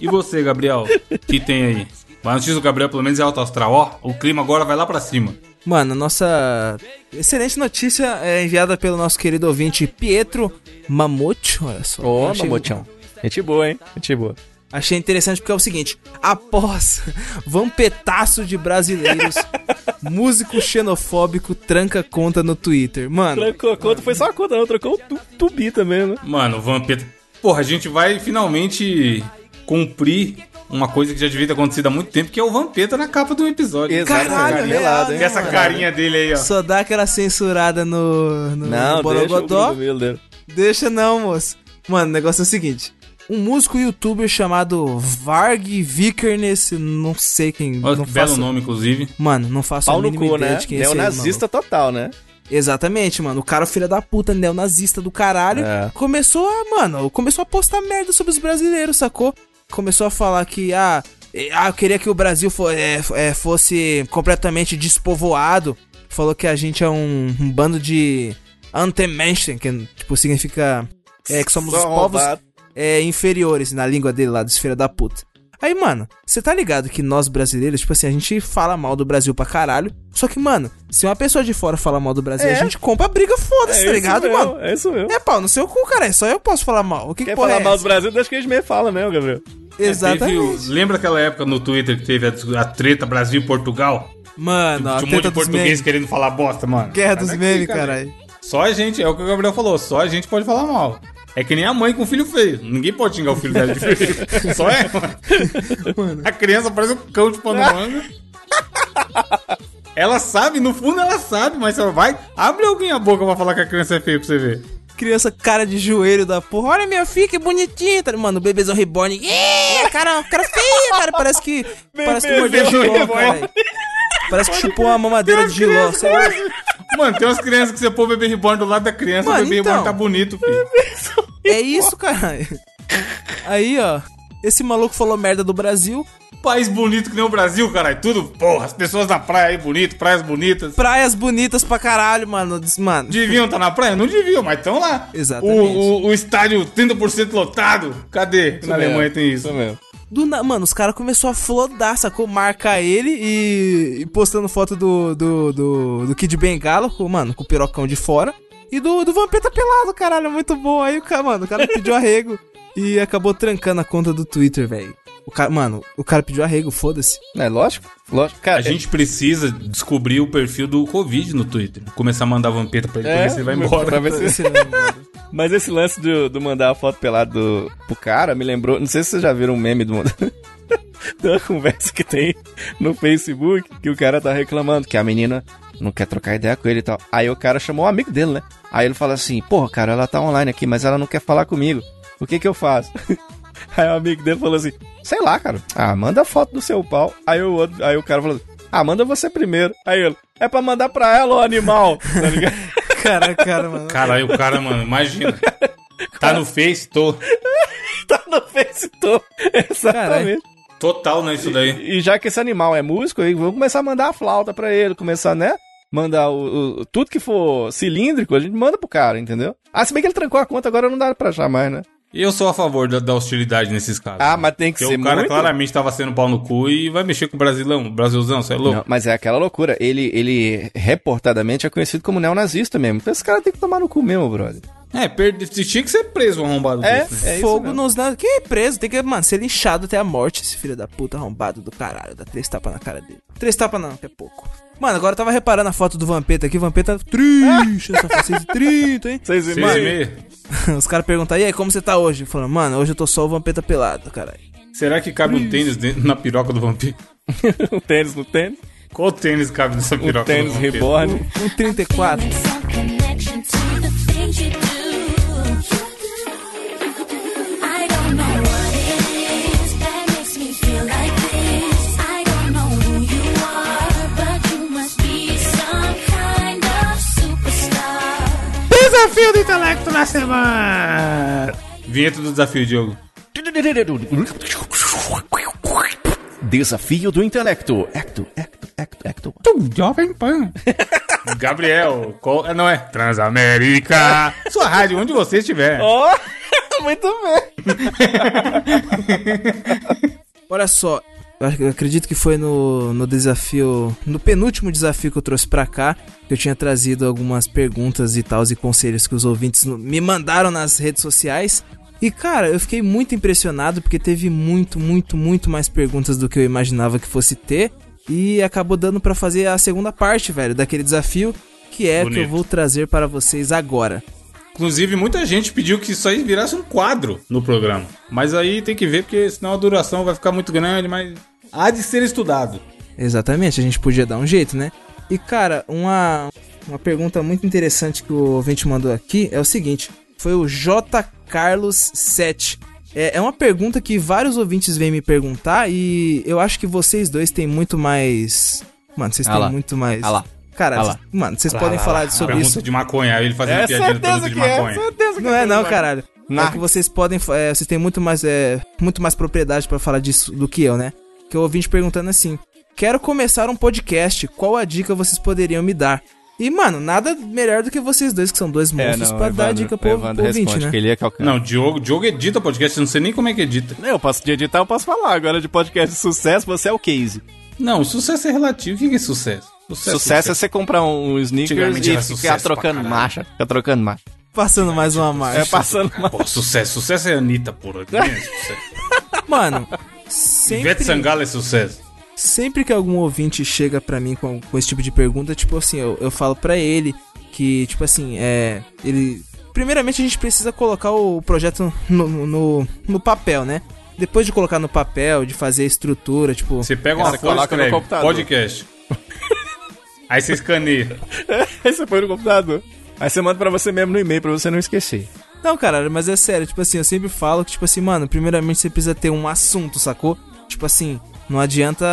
E você, Gabriel? O que tem aí? A notícia do Gabriel, pelo menos, é alto astral. Ó, o clima agora vai lá pra cima. Mano, nossa excelente notícia é enviada pelo nosso querido ouvinte Pietro Mamute. Olha só. Ô, Achei- Mamutião. Gente boa, hein? Gente boa. Achei interessante porque é o seguinte: após [LAUGHS] vampetaço de brasileiros, [LAUGHS] músico xenofóbico tranca conta no Twitter. Mano, Trancou a conta, foi só a conta, não. Trocou o tu- tubi também, né? Mano, o Vampeta. Porra, a gente vai finalmente cumprir uma coisa que já devia ter acontecido há muito tempo, que é o Vampeta na capa do episódio. Exato, Caralho, carinha real, gelada, hein? Essa carinha dele aí, ó. só dá aquela censurada no, no, Não, no deixa o Borogodó. Dele. Deixa não, moço. Mano, o negócio é o seguinte. Um músico youtuber chamado Varg Vikernes, não sei quem. Olha não que belo faço- nome, inclusive. Mano, não faço Pau a no mínima cu, ideia né? de quem é esse Neonazista total, né? Exatamente, mano. O cara, filho da puta, neonazista do caralho, É. começou a, mano, começou a postar merda sobre os brasileiros, sacou? Começou a falar que, ah, ah eu queria que o Brasil fo- eh, f- eh, fosse completamente despovoado. Falou que a gente é um, um bando de Antemenschen, que tipo significa é, que somos os Só povos roubado. é, inferiores na língua dele lá, dos filha da puta. Aí, mano, você tá ligado que nós brasileiros, tipo assim, a gente fala mal do Brasil pra caralho. Só que, mano, se uma pessoa de fora fala mal do Brasil, É. a gente compra briga, foda-se, É tá ligado, mesmo, mano? É isso mesmo. É pau no seu cu, cara. É só eu posso falar mal. O que, Quer que falar é mal do? Brasil, deixa que eles mesmo falam mesmo, Gabriel. Exatamente. Teve lembra aquela época no Twitter que teve a, a treta Brasil e Portugal? Mano, a Tinha um monte de português memes. querendo falar bosta, mano. Guerra dos memes, cara. caralho. Só a gente, é o que o Gabriel falou, só a gente pode falar mal. É que nem a mãe com filho feio. Ninguém pode xingar o filho dela de feio. [LAUGHS] Só é, mano. A criança parece um cão de pano manga. Ela sabe, no fundo ela sabe, mas ela vai. Abre alguém a boca pra falar que a criança é feia pra você ver. Criança cara de joelho da porra. Olha minha filha, que bonitinha. Tá? Mano, o bebezão reborn. Ih, cara, cara feia, cara. Parece que. parece que mordeu caralho. Parece que chupou uma mamadeira de giló. sei lá. Mano, tem umas crianças que você pôr o bebê reborn do lado da criança, Mano, o bebê então. reborn tá bonito, filho. É isso, caralho. Aí, ó. Esse maluco falou merda do Brasil. País bonito que nem o Brasil, caralho. Tudo, porra, as pessoas na praia aí bonito, praias bonitas. Praias bonitas pra caralho, mano. Mano. Deviam estar na praia? Não deviam, mas estão lá. Exatamente. O, o, o estádio 30% lotado. Cadê? na Alemanha tem isso. Isso mesmo. Do na... Mano, os caras começaram a flodar, sacou? Marcar ele e, e postando foto do, do, do, do Kid Bengala, com, mano, com o pirocão de fora. E do, do Vampeta pelado, caralho, muito bom. Aí o cara, mano, o cara pediu [LAUGHS] arrego e acabou trancando a conta do Twitter, velho. O cara, mano, o cara pediu arrego, foda-se. É lógico, lógico. Cara, A gente precisa descobrir o perfil do Covid no Twitter. Começar a mandar vampeta pra ele pra É, ver se ele vai embora. pra ver se- Esse não, mano. Mas esse lance do, do mandar a foto pelada do, pro cara me lembrou. Não sei se vocês já viram um meme do. da [LAUGHS] conversa que tem no Facebook que o cara tá reclamando que a menina não quer trocar ideia com ele e tal. Aí o cara chamou o amigo dele, né? Aí ele fala assim: Porra, cara, ela tá online aqui, mas ela não quer falar comigo. O que que eu faço? [LAUGHS] Aí o amigo dele falou assim: Sei lá, cara. Ah, manda foto do seu pau. Aí o, outro, aí o cara falou: Ah, manda você primeiro. Aí ele: É pra mandar pra ela, ô animal. [LAUGHS] Tá ligado? [LAUGHS] Cara, cara, mano. Caralho, o cara, mano, imagina. Tá no Face, tô. tá no Facebook. Exatamente. Total, né, isso daí. E já que esse animal é músico, aí vamos começar a mandar a flauta pra ele, começar, né? Mandar o, o- tudo que for cilíndrico, a gente manda pro cara, entendeu? Ah, se bem que ele trancou a conta, agora não dá pra achar mais, né? E eu sou a favor da, da hostilidade nesses casos. Ah, mas tem que Porque ser o cara muito... claramente tava sendo pau no cu e vai mexer com o Brasilão. O Brasilzão, você é louco? Não, mas é aquela loucura. Ele, ele reportadamente é conhecido como neonazista mesmo. Então esse cara tem que tomar no cu mesmo, brother. É, perde... tinha que ser preso um arrombado É, desse, né? é isso Fogo mesmo. nos lados. Que preso, tem que, mano, ser linchado até a morte, esse filho da puta arrombado do caralho. Dá três tapas na cara dele. Três tapas não, que é pouco. Mano, agora eu tava reparando a foto do Vampeta aqui. O Vampeta triste, essa foto 630, hein? Seis e Seis meio. e [LAUGHS] meia. Os caras perguntam, e aí, como você tá hoje? Falando, mano, hoje eu tô só o Vampeta pelado, caralho. Será que cabe um tênis dentro, na piroca do vampiro? [LAUGHS] um tênis no tênis. Qual tênis cabe nessa Um piroca tênis do vampiro? reborn. Um 34. Desafio do intelecto na semana! Vinheta do desafio, Diogo. Desafio do intelecto. Ecto, ecto, ecto, ecto. Jovem Pan. [LAUGHS] Gabriel, qual- não é? Transamérica. Sua rádio, onde você estiver. Oh, [LAUGHS] muito bem. [LAUGHS] Olha só, eu acredito que foi no, no desafio, no penúltimo desafio que eu trouxe pra cá, que eu tinha trazido algumas perguntas e tal e conselhos que os ouvintes me mandaram nas redes sociais. E cara, eu fiquei muito impressionado porque teve muito, muito, muito mais perguntas do que eu imaginava que fosse ter. E acabou dando pra fazer a segunda parte, velho, daquele desafio, que é que eu Bonito. vou trazer para vocês agora. Inclusive, muita gente pediu que isso aí virasse um quadro no programa. Mas aí tem que ver, porque senão a duração vai ficar muito grande, mas há de ser estudado. Exatamente, a gente podia dar um jeito, né? E cara, uma, uma pergunta muito interessante que o ouvinte mandou aqui é o seguinte: foi o J. Carlos 7. É, é uma pergunta que vários ouvintes vêm me perguntar e eu acho que vocês dois têm muito mais. Mano, vocês Ah têm lá. muito mais. Ah lá. Cara, Ah mano, vocês podem falar sobre pergunta isso. de maconha, ele fazendo É piadinha de pergunta de que é, maconha. certeza que Não é não, caralho. Não. É que vocês podem, é, vocês têm muito mais, é, muito mais propriedade pra falar disso do que eu, né? Que eu ouvi perguntando assim: quero começar um podcast, qual a dica vocês poderiam me dar? E mano, nada melhor do que vocês dois que são dois É, monstros não, pra o dar Evandro- dica o pro, Evandro pro ouvinte, responde né? que ele é. Não, Diogo, Diogo edita podcast, eu não sei nem como é que edita. Eu posso de editar, eu posso falar. Agora de podcast de sucesso, você é o case. Não, sucesso é relativo. O que é sucesso? Sucesso, é você comprar um sneakers e ficar sucesso trocando marcha. Ficar trocando marcha. Passando mais uma marcha. É passando. Pô, sucesso. Sucesso é Anitta, porra. [LAUGHS] Que é sucesso. Mano, Ivete sempre, Sangalo é sucesso. sempre que algum ouvinte chega pra mim com, com esse tipo de pergunta, tipo assim, eu, eu falo pra ele que, tipo assim, é. Ele. Primeiramente a gente precisa colocar o projeto no, no, no papel, né? Depois de colocar no papel, de fazer a estrutura, tipo. Você pega uma folha e no escreve computador. podcast. [LAUGHS] Aí você escaneia. Aí você põe no computador. Aí você manda pra você mesmo no e-mail pra você não esquecer. Não, cara, mas é sério, tipo assim, eu sempre falo que, tipo assim, mano, primeiramente você precisa ter um assunto, sacou? Tipo assim, não adianta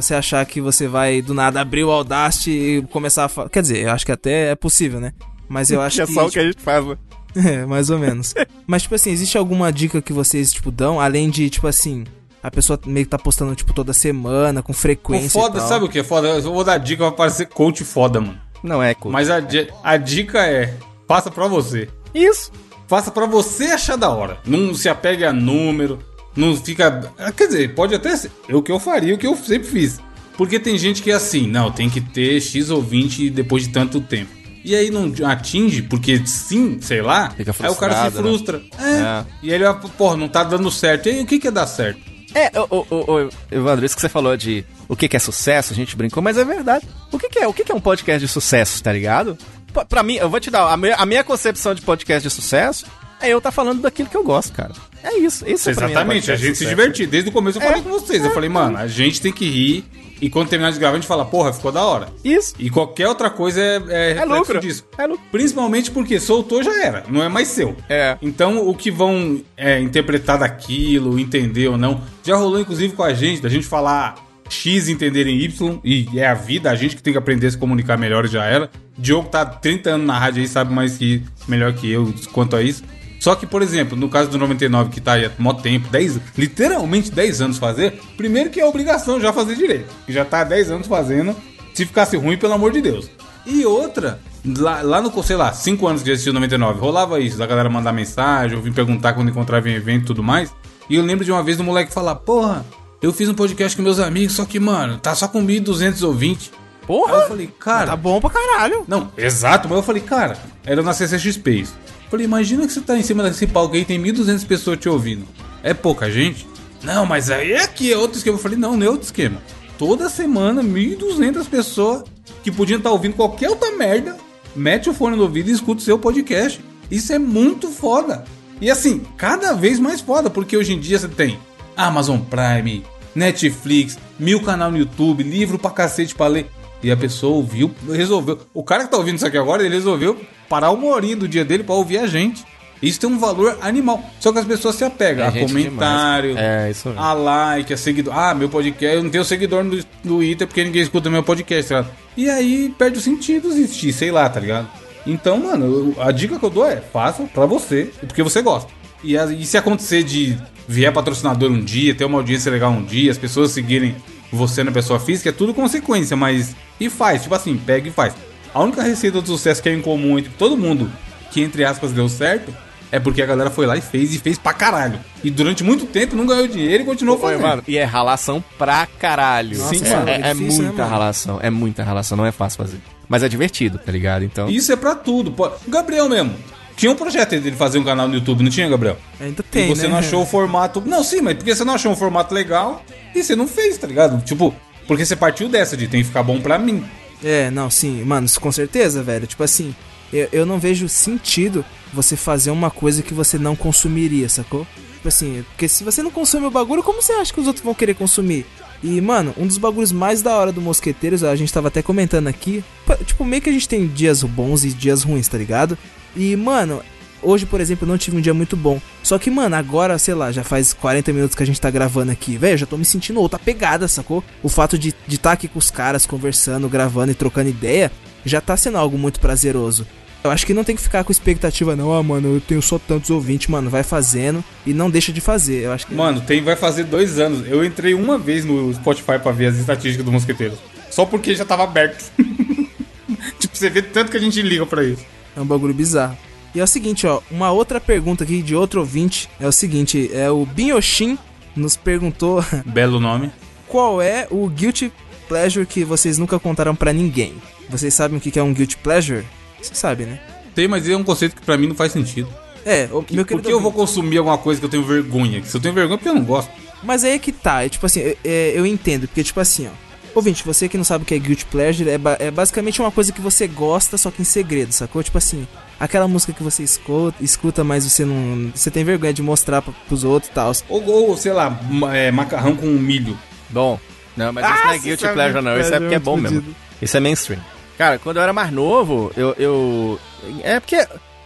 você achar que você vai do nada abrir o Audacity e começar a falar. Quer dizer, eu acho que até é possível, né? Mas eu [LAUGHS] acho Que é que. só o que a gente faz, né? [LAUGHS] É, mais ou menos. Mas, tipo assim, existe alguma dica que vocês, tipo, dão? Além de, tipo assim, a pessoa meio que tá postando, tipo, toda semana, com O frequência. foda, e tal. sabe o que é foda? Eu vou dar dica pra parecer coach foda, mano. Não é, coach. Mas a, di- a dica é: faça pra você. Isso. Faça pra você achar da hora. Não se apegue a número. Não fica. ah, Quer dizer, pode até ser. É o que eu faria, o que eu sempre fiz. Porque tem gente que é assim, não, tem que ter X ou 20 depois de tanto tempo. E aí não atinge, porque sim, sei lá. Aí o cara se né? frustra. É. É. E ele vai, porra, não tá dando certo. E aí o que que é dar certo? É, ô, ô, ô, Evandro, isso que você falou de o que, que é sucesso, a gente brincou, mas é verdade. O que, que é? O que, que é um podcast de sucesso, tá ligado? Pra, mim, eu vou te dar, a minha, a minha concepção de podcast de sucesso é eu tá falando daquilo que eu gosto, cara. É isso, isso mim é Exatamente, a podcast de gente se divertir. Desde o começo eu É. falei com vocês. Eu falei, mano, a gente tem que rir. E quando terminar de gravar, a gente fala, porra, ficou da hora. Isso. E qualquer outra coisa é, é, reflexo lucro. disso. É lucro. Principalmente porque soltou já era, não é mais seu. É. Então o que vão é, interpretar daquilo, entender ou não. Já rolou inclusive com a gente, da gente falar X entenderem Y, e é a vida, a gente que tem que aprender a se comunicar melhor já era. Diogo tá há 30 anos na rádio aí, sabe mais que melhor que eu quanto a isso. Só que, por exemplo, no caso do 99, que tá aí há mó tempo, 10, literalmente 10 anos fazer, primeiro que é obrigação já fazer direito. Que já tá há 10 anos fazendo, se ficasse ruim, pelo amor de Deus. E outra, lá, lá no, sei lá, 5 anos que eu assisti o 99, rolava isso, da galera mandar mensagem, eu vim perguntar quando encontrava em evento e tudo mais. E eu lembro de uma vez do moleque falar, porra, eu fiz um podcast com meus amigos, só que, mano, tá só com 1.200 ouvintes. Porra! Aí eu falei, cara... Tá bom pra caralho. Não, exato, mas eu falei, cara, era na CCXP isso. Falei, imagina que você tá em cima desse palco aí e tem 1.200 pessoas te ouvindo. É pouca gente? Não, mas aí é aqui, é outro esquema. Eu falei, não, não é outro esquema. Toda semana, 1.200 pessoas que podiam estar ouvindo qualquer outra merda, mete o fone no ouvido e escuta o seu podcast. Isso é muito foda. E assim, cada vez mais foda, porque hoje em dia você tem Amazon Prime, Netflix, mil canal no YouTube, livro pra cacete pra ler. E a pessoa ouviu, resolveu. O cara que tá ouvindo isso aqui agora, ele resolveu parar uma horinha do dia dele pra ouvir a gente. Isso tem um valor animal. Só que as pessoas se apegam É a comentário. É, a like, a seguidor. Ah, meu podcast, eu não tenho seguidor no Twitter porque ninguém escuta meu podcast, tá? E aí perde o sentido existir, sei lá, tá ligado? Então, mano, a dica que eu dou é faça pra você, porque você gosta. E, e se acontecer de vier patrocinador um dia, ter uma audiência legal um dia, as pessoas seguirem você na pessoa física, é tudo consequência, mas. E faz, tipo assim, pega e faz. A única receita do sucesso que é em comum entre todo mundo, que entre aspas deu certo, é porque a galera foi lá e fez e fez pra caralho. E durante muito tempo não ganhou dinheiro e continuou Foi, fazendo. mano. E é ralação pra caralho. Sim, é, mano. é, é Difícil, né, muita mano? ralação. É muita ralação, não é fácil fazer. Mas é divertido, tá ligado? Então. Isso é pra tudo. O Gabriel mesmo. Tinha um projeto dele fazer um canal no YouTube, não tinha, Gabriel? Ainda tem, e você né? não achou o formato. Não, sim, mas porque você não achou um formato legal e você não fez, tá ligado? Tipo, porque você partiu dessa de tem que ficar bom pra mim. É, não, sim, mano, com certeza, velho. Tipo assim, eu, eu não vejo sentido você fazer uma coisa que você não consumiria, sacou? Tipo assim, porque se você não consome o bagulho, como você acha que os outros vão querer consumir? E, mano, um dos bagulhos mais da hora do Mosqueteiros, a gente tava até comentando aqui, tipo, meio que a gente tem dias bons e dias ruins, tá ligado? E, mano, hoje, por exemplo, eu não tive um dia muito bom. Só que, mano, agora, sei lá, já faz 40 minutos que a gente tá gravando aqui, velho, já tô me sentindo outra pegada, sacou? O fato de estar de tá aqui com os caras, conversando, gravando e trocando ideia, já tá sendo algo muito prazeroso. Eu acho que não tem que ficar com expectativa, não, ah, mano, eu tenho só tantos ouvintes, mano, vai fazendo e não deixa de fazer. Eu acho que. Mano, tem, vai fazer dois anos. Eu entrei uma vez no Spotify pra ver as estatísticas do Mosqueteiro. Só porque já tava aberto. [LAUGHS] tipo, você vê tanto que a gente liga pra isso. É um bagulho bizarro. E é o seguinte, ó, uma outra pergunta aqui de outro ouvinte é o seguinte, é o Binyoshin nos perguntou [LAUGHS] Belo nome. qual é o guilty pleasure que vocês nunca contaram pra ninguém. Vocês sabem o que que é um guilty pleasure? Você sabe, né? Tem, mas é um conceito que pra mim não faz sentido. É, o meu Por que eu vou consumir alguma coisa que eu tenho vergonha? Se eu tenho vergonha, é porque eu não gosto. Mas aí é que tá, é tipo assim, é- é, eu entendo, porque tipo assim, ó. Ouvinte, você que não sabe o que é guilty pleasure, é, ba- é basicamente uma coisa que você gosta, só que em segredo, sacou? Tipo assim, aquela música que você escuta, escuta mas você não. Você tem vergonha de mostrar pra, pros outros e tal. Ou, ou, sei lá, ma- é, macarrão com milho. Bom. Não, mas isso não é guilty pleasure, não. Isso é porque é bom mesmo. Isso é mainstream. Cara, quando eu era mais novo, eu. eu... É porque.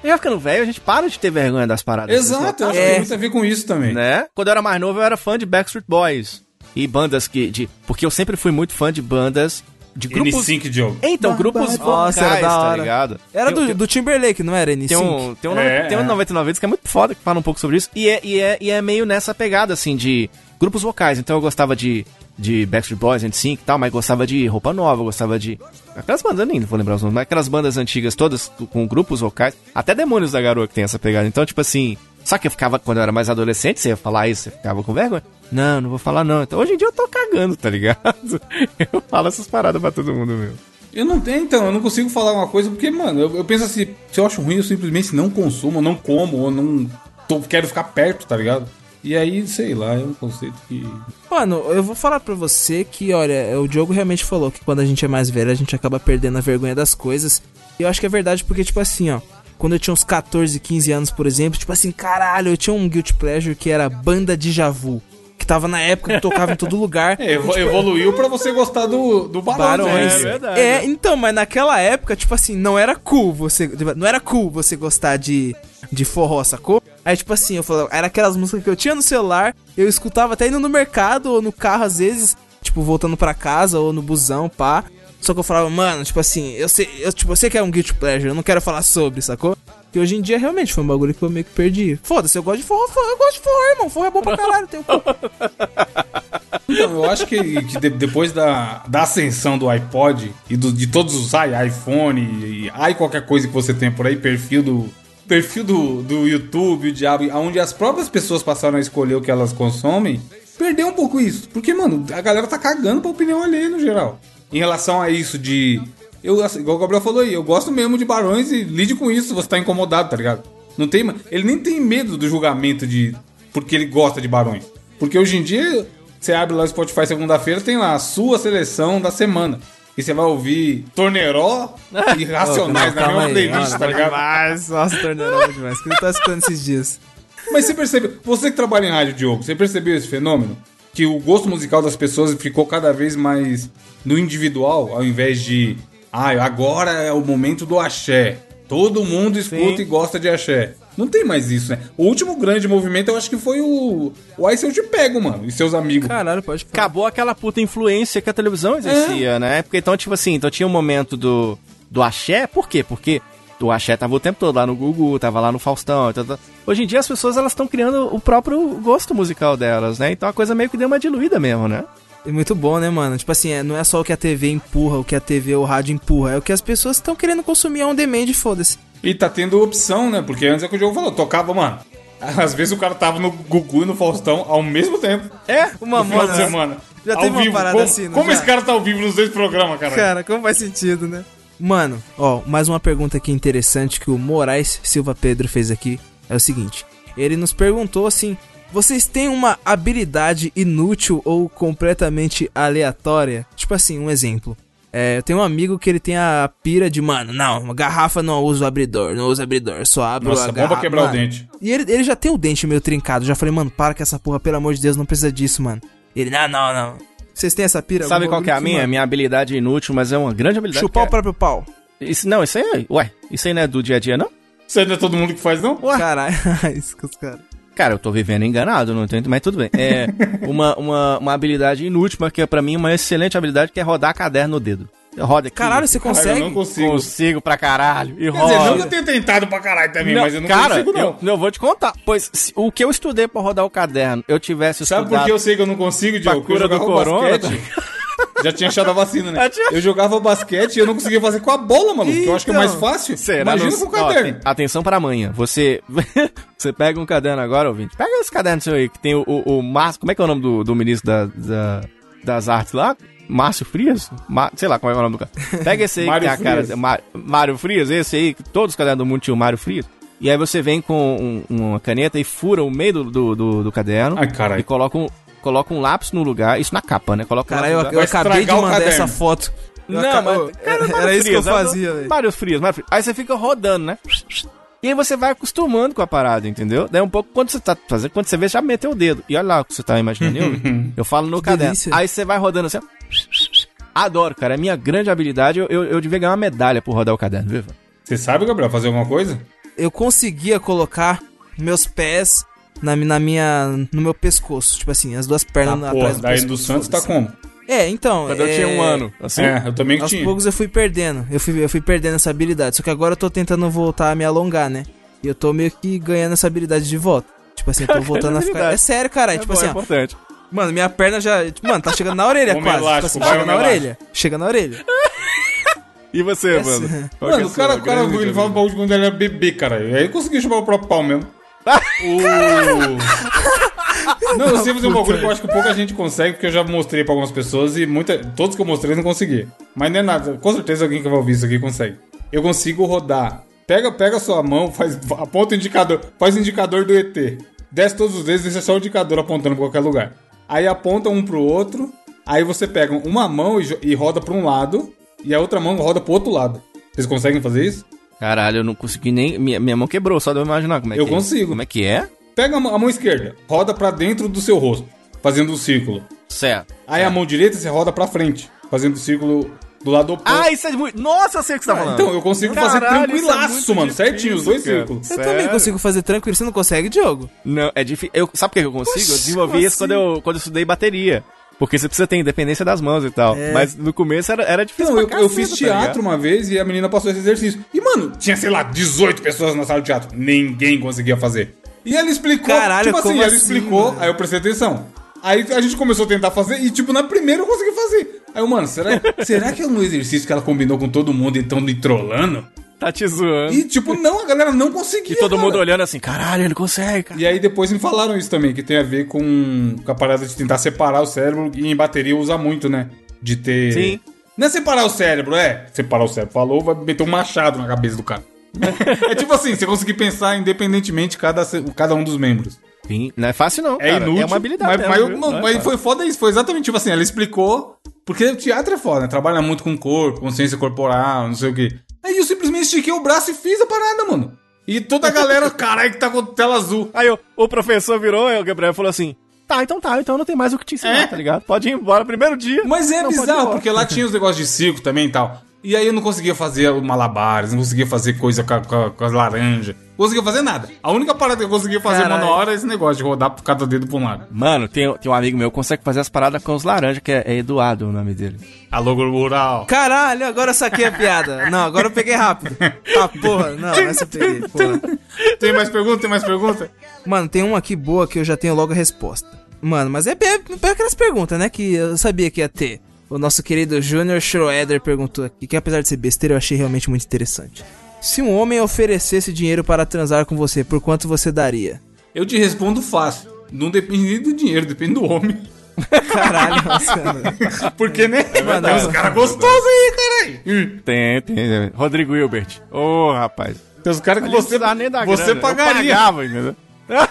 Já ficando velho, a gente para de ter vergonha das paradas. Exato, eu acho É. que tem muito a ver com isso também. né? Quando eu era mais novo, eu era fã de Backstreet Boys. E bandas que. De, porque eu sempre fui muito fã de bandas. De grupos. N5 Joe. Então, grupos Nossa, vocais, era da tá hora. ligado? Era do, do Timberlake, não era? N5? Tem um, tem um, É, tem um é. 99 Vidas que é muito foda, que fala um pouco sobre isso. E é, e, é, e é meio nessa pegada, assim, de grupos vocais. Então eu gostava de, de Backstreet Boys, NSYNC e tal, mas gostava de Roupa Nova, gostava de... Aquelas bandas, nem vou lembrar os nomes, mas aquelas bandas antigas todas com grupos vocais. Até Demônios da Garoa que tem essa pegada. Então, tipo assim... Só que eu ficava, quando eu era mais adolescente, você ia falar isso, você ficava com vergonha. Não, não vou falar não. Então hoje em dia eu tô cagando, tá ligado? [LAUGHS] Eu falo essas paradas pra todo mundo, meu. Eu não tenho, então, eu não consigo falar uma coisa porque, mano, eu, eu penso assim, se eu acho ruim, eu simplesmente não consumo, não como, ou não tô- quero ficar perto, tá ligado? E aí, sei lá, é um conceito que. Mano, eu vou falar pra você que, olha, o Diogo realmente falou que quando a gente é mais velho, a gente acaba perdendo a vergonha das coisas. E eu acho que é verdade porque, tipo assim, ó. Quando eu tinha uns 14, 15 anos, por exemplo, tipo assim, caralho, eu tinha um Guilty Pleasure que era Banda de Javu. Tava na época que tocava em todo lugar. É, [LAUGHS] evo- evoluiu pra você gostar do, do Barões. Barões. né? verdade. É, então, mas naquela época, tipo assim, não era cool você. Não era cool você gostar de, de forró, sacou? Aí, tipo assim, eu falava, era aquelas músicas que eu tinha no celular, eu escutava até indo no mercado ou no carro, às vezes, tipo, voltando pra casa ou no busão, pá. Só que eu falava, mano, tipo assim, eu sei, eu, tipo, eu sei que é um guilty pleasure, eu não quero falar sobre, sacou? E hoje em dia realmente foi um bagulho que eu meio que perdi. Foda-se, eu gosto de forró, forró, eu gosto de forró, irmão. Forró é bom pra [LAUGHS] caralho, tem cu. Então, eu acho que, que de- depois da, da ascensão do iPod e do- de todos os i, iPhone e i qualquer coisa que você tem por aí, perfil do perfil do, do YouTube, o diabo, onde as próprias pessoas passaram a escolher o que elas consomem, perdeu um pouco isso. Porque, mano, a galera tá cagando pra opinião alheia no geral. Em relação a isso de. Eu, assim, igual o Gabriel falou aí, eu gosto mesmo de barões e lide com isso você tá incomodado, tá ligado? Não tem. Ele nem tem medo do julgamento de. Porque ele gosta de barões. Porque hoje em dia, você abre lá o Spotify segunda-feira, tem lá a sua seleção da semana. E você vai ouvir Torneró e [LAUGHS] Racionais na mesma playlist, tá ligado? Mas, nossa, torneirão demais. Que eu tava escutando esses dias. Mas você percebe, você que trabalha em rádio, Diogo, você percebeu esse fenômeno? Que o gosto musical das pessoas ficou cada vez mais no individual, ao invés de, ah, agora é o momento do axé. Todo mundo escuta e gosta de axé. Não tem mais isso, né? O último grande movimento eu acho que foi o. O Aí Se Eu Te Pego, mano, e seus amigos. Caralho, pode falar. acabou aquela puta influência que a televisão exercia, né? Porque então, tipo assim, então tinha um momento do, do axé, por quê? Porque o axé tava o tempo todo lá no Gugu, tava lá no Faustão. tá, tá. Hoje em dia as pessoas elas estão criando o próprio gosto musical delas, né? Então a coisa meio que deu uma diluída mesmo, né? É muito bom, né, mano? Tipo assim, é, não é só o que a TV empurra, o que a TV ou o rádio empurra, é o que as pessoas estão querendo consumir on demand, foda-se. E tá tendo opção, né? Porque antes é que o jogo falou, tocava, mano. [LAUGHS] Às vezes o cara tava no Gugu e no Faustão ao mesmo tempo. É, uma No final de semana. Já Ao teve uma vivo. parada como, assim, não Como já? esse cara tá ao vivo nos dois programas, cara? Cara, como faz sentido, né? Mano, ó, mais uma pergunta aqui interessante que o Moraes Silva Pedro fez aqui é o seguinte: ele nos perguntou assim: vocês têm uma habilidade inútil ou completamente aleatória? Tipo assim, um exemplo. É, eu tenho um amigo que ele tem a pira de, mano, não, uma garrafa não usa o abridor, não usa abridor, só abre Nossa, a bom garrafa. pra quebrar o Mano, dente. E ele, ele já tem o dente meio trincado, já falei, mano, para com essa porra, pelo amor de Deus, não precisa disso, mano. Ele, não, não, não. Vocês têm essa pira? Sabe qual que é a minha? mano, Minha habilidade inútil, mas é uma grande habilidade. Chupar o que próprio pau. é... isso, Não, isso aí, ué, isso aí não é do dia a dia, não? Isso aí não é todo mundo que faz, não? Caralho, [LAUGHS] isso que os caras. Cara, eu tô vivendo enganado, não entendo, mas tudo bem. É uma, uma, uma habilidade inútil, mas que é pra mim uma excelente habilidade, que é rodar caderno no dedo. Roda aqui. Caralho, você Cara, eu consegue? não consigo. Consigo pra caralho. E Quer dizer, não roda. que eu tenho tentado pra caralho também, Não, mas eu não cara, consigo, não. Eu, eu vou te contar. Pois se- o que eu estudei pra rodar o caderno, eu tivesse Sabe estudado... por que eu sei que eu não consigo, Diogo? Porque eu cura do corona, basquete. [LAUGHS] Já tinha achado a vacina, né? Eu jogava basquete e eu não conseguia fazer com a bola, maluco. que eu acho que é mais Então, fácil. Será Imagina no- com o Ó, caderno. tem- atenção para amanhã. Você [LAUGHS] você pega um caderno agora, ouvinte. Pega esse caderno seu aí, que tem o, o, o Márcio... Como é que é o nome do, do ministro da, da- das artes lá? Márcio Frias? Ma- sei lá como é, é o nome do cara. Pega esse aí que tem a cara... Mário Frias, esse aí, que todos os cadernos do mundo tinham Mário Frias. E aí você vem com um- uma caneta e fura o meio do, do, do- do caderno. Ai, caralho. E coloca um, coloca um lápis no lugar. Isso na capa, né? Coloca um Caralho, eu, eu Vai acabei de mandar essa foto. Eu não, mas. Cara, era isso que eu fazia, velho. Mário Frias, Mário Frias. Aí você fica rodando, né? E aí você vai acostumando com a parada, entendeu? Daí um pouco, quando você tá fazendo, quando você vê, já meteu o dedo. E olha lá o que você tá imaginando. eu, [LAUGHS] eu falo no Que caderno. delícia. Aí você vai rodando assim. ó. Adoro, cara. É minha grande habilidade. Eu, eu, eu devia ganhar uma medalha por rodar o caderno, viu? Você sabe, Gabriel, fazer alguma coisa? Eu conseguia colocar meus pés na, na minha. no meu pescoço. Tipo assim, as duas pernas Ah, atrás porra, do daí pescoço. do Santos tá como? É, então. Quando eu é, tinha um ano. Assim. É, eu também que Aos tinha. poucos eu fui perdendo. Eu fui, eu fui perdendo essa habilidade. Só que agora eu tô tentando voltar a me alongar, né? E eu tô meio que ganhando essa habilidade de volta. Tipo assim, eu tô [LAUGHS] voltando a ficar. É sério, cara. É tipo bom, assim, é ó, importante. Mano, minha perna já. tipo, Mano, tá chegando na orelha Homem quase. elástico, tipo assim, vai, chega na homem orelha. Chega na orelha. [LAUGHS] E você, Essa- mano? Que é Mano, o cara, o cara ele fala habilidade? bagulho de quando ele era bebê, cara. Aí eu consegui chupar o próprio pau mesmo. O... Não, eu sei fazer um bagulho que eu acho que pouca gente consegue, porque eu já mostrei pra algumas pessoas e muita... todos que eu mostrei não consegui. Mas não é nada, com certeza alguém que vai ouvir isso aqui consegue. Eu consigo rodar. Pega, pega a sua mão, faz, aponta o indicador, faz o indicador do ET. Desce todos os dedos, deixa só o indicador apontando pra qualquer lugar. Aí aponta um pro outro, aí você pega uma mão e, e roda pra um lado, e a outra mão roda pro outro lado. Vocês conseguem fazer isso? Caralho, eu não consegui nem. Minha, minha mão quebrou, só de eu imaginar como é Eu que é. consigo. Como é que é? Pega a mão, a mão esquerda, roda pra dentro do seu rosto, fazendo um círculo. Certo. Aí a mão direita você roda pra frente, fazendo o círculo do lado oposto. Ah, isso é muito. Nossa, eu sei o que você tá falando. então eu consigo fazer Caralho, isso é tranquilaço, muito mano, difícil, certinho, os dois cara. círculos. Eu Sério? também consigo fazer tranquilo. Você não consegue, Diogo? Não, é difícil. Eu, sabe por que eu consigo? eu desenvolvi isso quando eu, quando eu estudei bateria. Porque você precisa ter independência das mãos e tal. É. Mas no começo era, era difícil. Então, eu, pra eu caceta, fiz tá teatro ligado? uma vez e a menina passou esse exercício. E, mano, tinha, sei lá, 18 pessoas na sala de teatro. Ninguém conseguia fazer. E ela explicou, Caralho, tipo assim, como ela assim, explicou, mano? aí eu prestei atenção. Aí a gente começou a tentar fazer e, tipo, na primeira eu consegui fazer. Aí eu, mano, será, será que é no exercício que ela combinou com todo mundo e tão me trollando? [LAUGHS] Tá te zoando. E, tipo, não, a galera não conseguia. E todo cara. mundo olhando assim, caralho, ele consegue, cara. E aí depois me falaram isso também, que tem a ver com, com a parada de tentar separar o cérebro e em bateria usa muito, né? De ter. Sim. Não é separar o cérebro, é. Separar o cérebro. Falou, vai meter um machado na cabeça do cara. [LAUGHS] é tipo assim, você conseguir pensar independentemente cada, cada um dos membros. Sim, não é fácil não, É cara. inútil. É uma habilidade Mas, mesmo, mas, é mas foi foda isso. Foi exatamente tipo assim, ela explicou. Porque o teatro é foda, né? Trabalha muito com o corpo, consciência corporal, não sei o quê. Aí eu simplesmente estiquei o braço e fiz a parada, mano. E toda a galera, [LAUGHS] caralho, que tá com tela azul. Aí o, o professor virou e o Gabriel falou assim, tá, então tá, então não tem mais o que te ensinar, É. tá ligado? Pode ir embora primeiro dia. Mas é Não, bizarro, porque lá tinha os negócios de circo também e tal. E aí eu não conseguia fazer malabares, não conseguia fazer coisa com, com com as laranjas. Não conseguia fazer nada. A única parada que eu conseguia fazer Caralho. mano, na hora é esse negócio de rodar por cada dedo pra um lado. Mano, tem, tem um amigo meu que consegue fazer as paradas com os laranjas, que é, é Eduardo o nome dele. Alô, rural. Caralho, agora eu saquei a piada. Não, agora eu peguei rápido. Ah, porra, não, essa eu peguei, porra. Tem mais pergunta? Tem mais pergunta? Mano, tem uma aqui boa que eu já tenho logo a resposta. Mano, mas é bem bem aquelas perguntas, né? Que eu sabia que ia ter. O nosso querido Junior Schroeder perguntou aqui, que apesar de ser besteira, eu achei realmente muito interessante. Se um homem oferecesse dinheiro para transar com você, por quanto você daria? Eu te respondo fácil. Não depende nem do dinheiro, depende do homem. [LAUGHS] Caralho, nossa, [LAUGHS] cara. Porque, né? verdade. Tem uns caras gostosos aí, caralho. Tem, tem. Rodrigo Hilbert. Ô, rapaz. Tem uns caras que Ali não você, precisava nem da você grana. Eu pagaria. pagava, entendeu? [LAUGHS]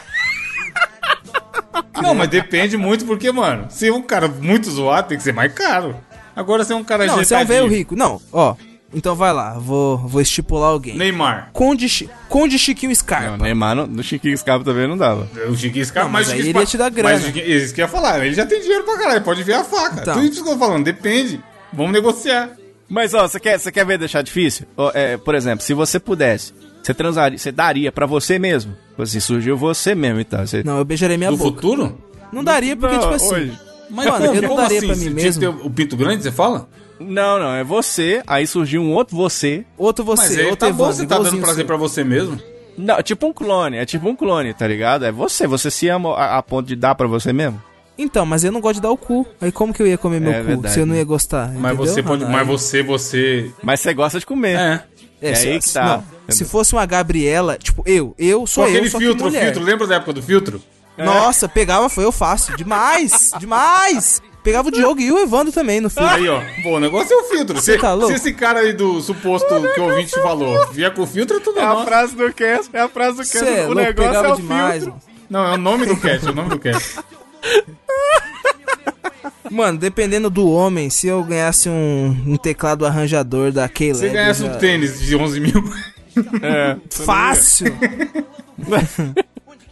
Não, mas depende muito porque, mano, se é um cara muito zoado, tem que ser mais caro. Agora, se é um cara Não, você é um velho rico. Não, ó. Então vai lá, vou, vou estipular alguém. Neymar. Conde, Conde Chiquinho Scarpa. Não, Neymar no, no Chiquinho Scarpa também não dava. O Chiquinho Scarpa, Não, mas o aí ele ia te dar grana. Mas isso que ia falar, ele já tem dinheiro pra caralho, pode ver a faca. Então. Tudo isso que eu tô falando, depende. Vamos negociar. Mas, ó, você quer, você quer ver deixar difícil? Ó, é, por exemplo, se você pudesse, você transaria, você daria pra você mesmo. Assim, surgiu você mesmo, então. Você... Não, eu beijarei minha No boca. futuro? Não daria, porque, Não, tipo assim. hoje. Mas Mano, como, eu não daria assim? pra Você mim tinha mesmo. que ter o pinto grande, você fala? Não, não, é você, aí surgiu um outro você. Outro Mas você, aí outro tá bom, Evandro, você tá dando prazer seu. pra você mesmo. Não, tipo um clone, é tipo um clone, tá ligado? É você, você se ama a, a ponto de dar pra você mesmo? Então, mas eu não gosto de dar o cu. Aí como que eu ia comer meu É cu verdade, se eu não ia gostar? Mas entendeu? você pode. Ah, Mas aí- você, você. Mas você gosta de comer. É. É, é se, aí que se- tá. não, se fosse uma Gabriela, tipo, eu, eu Com sou eu, aquele só que filtro, mulher. filtro. Lembra da época do filtro? Nossa, pegava, foi eu fácil. Demais, [LAUGHS] demais. Pegava o Diogo e o Evandro também no filme. Aí, ó. Bom, o negócio é o filtro. Se, tá louco? se esse cara aí do suposto que o ouvinte falou vier com o filtro, é tudo É a frase do cast, é a frase do cast. Você é o louco, negócio é o demais. filtro. mano. Não, é o nome do cast, é o nome do cast. [LAUGHS] Mano, dependendo do homem, se eu ganhasse um, um teclado arranjador da Keylab... Se ganhasse já- um tênis de 11 mil. [LAUGHS] É. Fácil!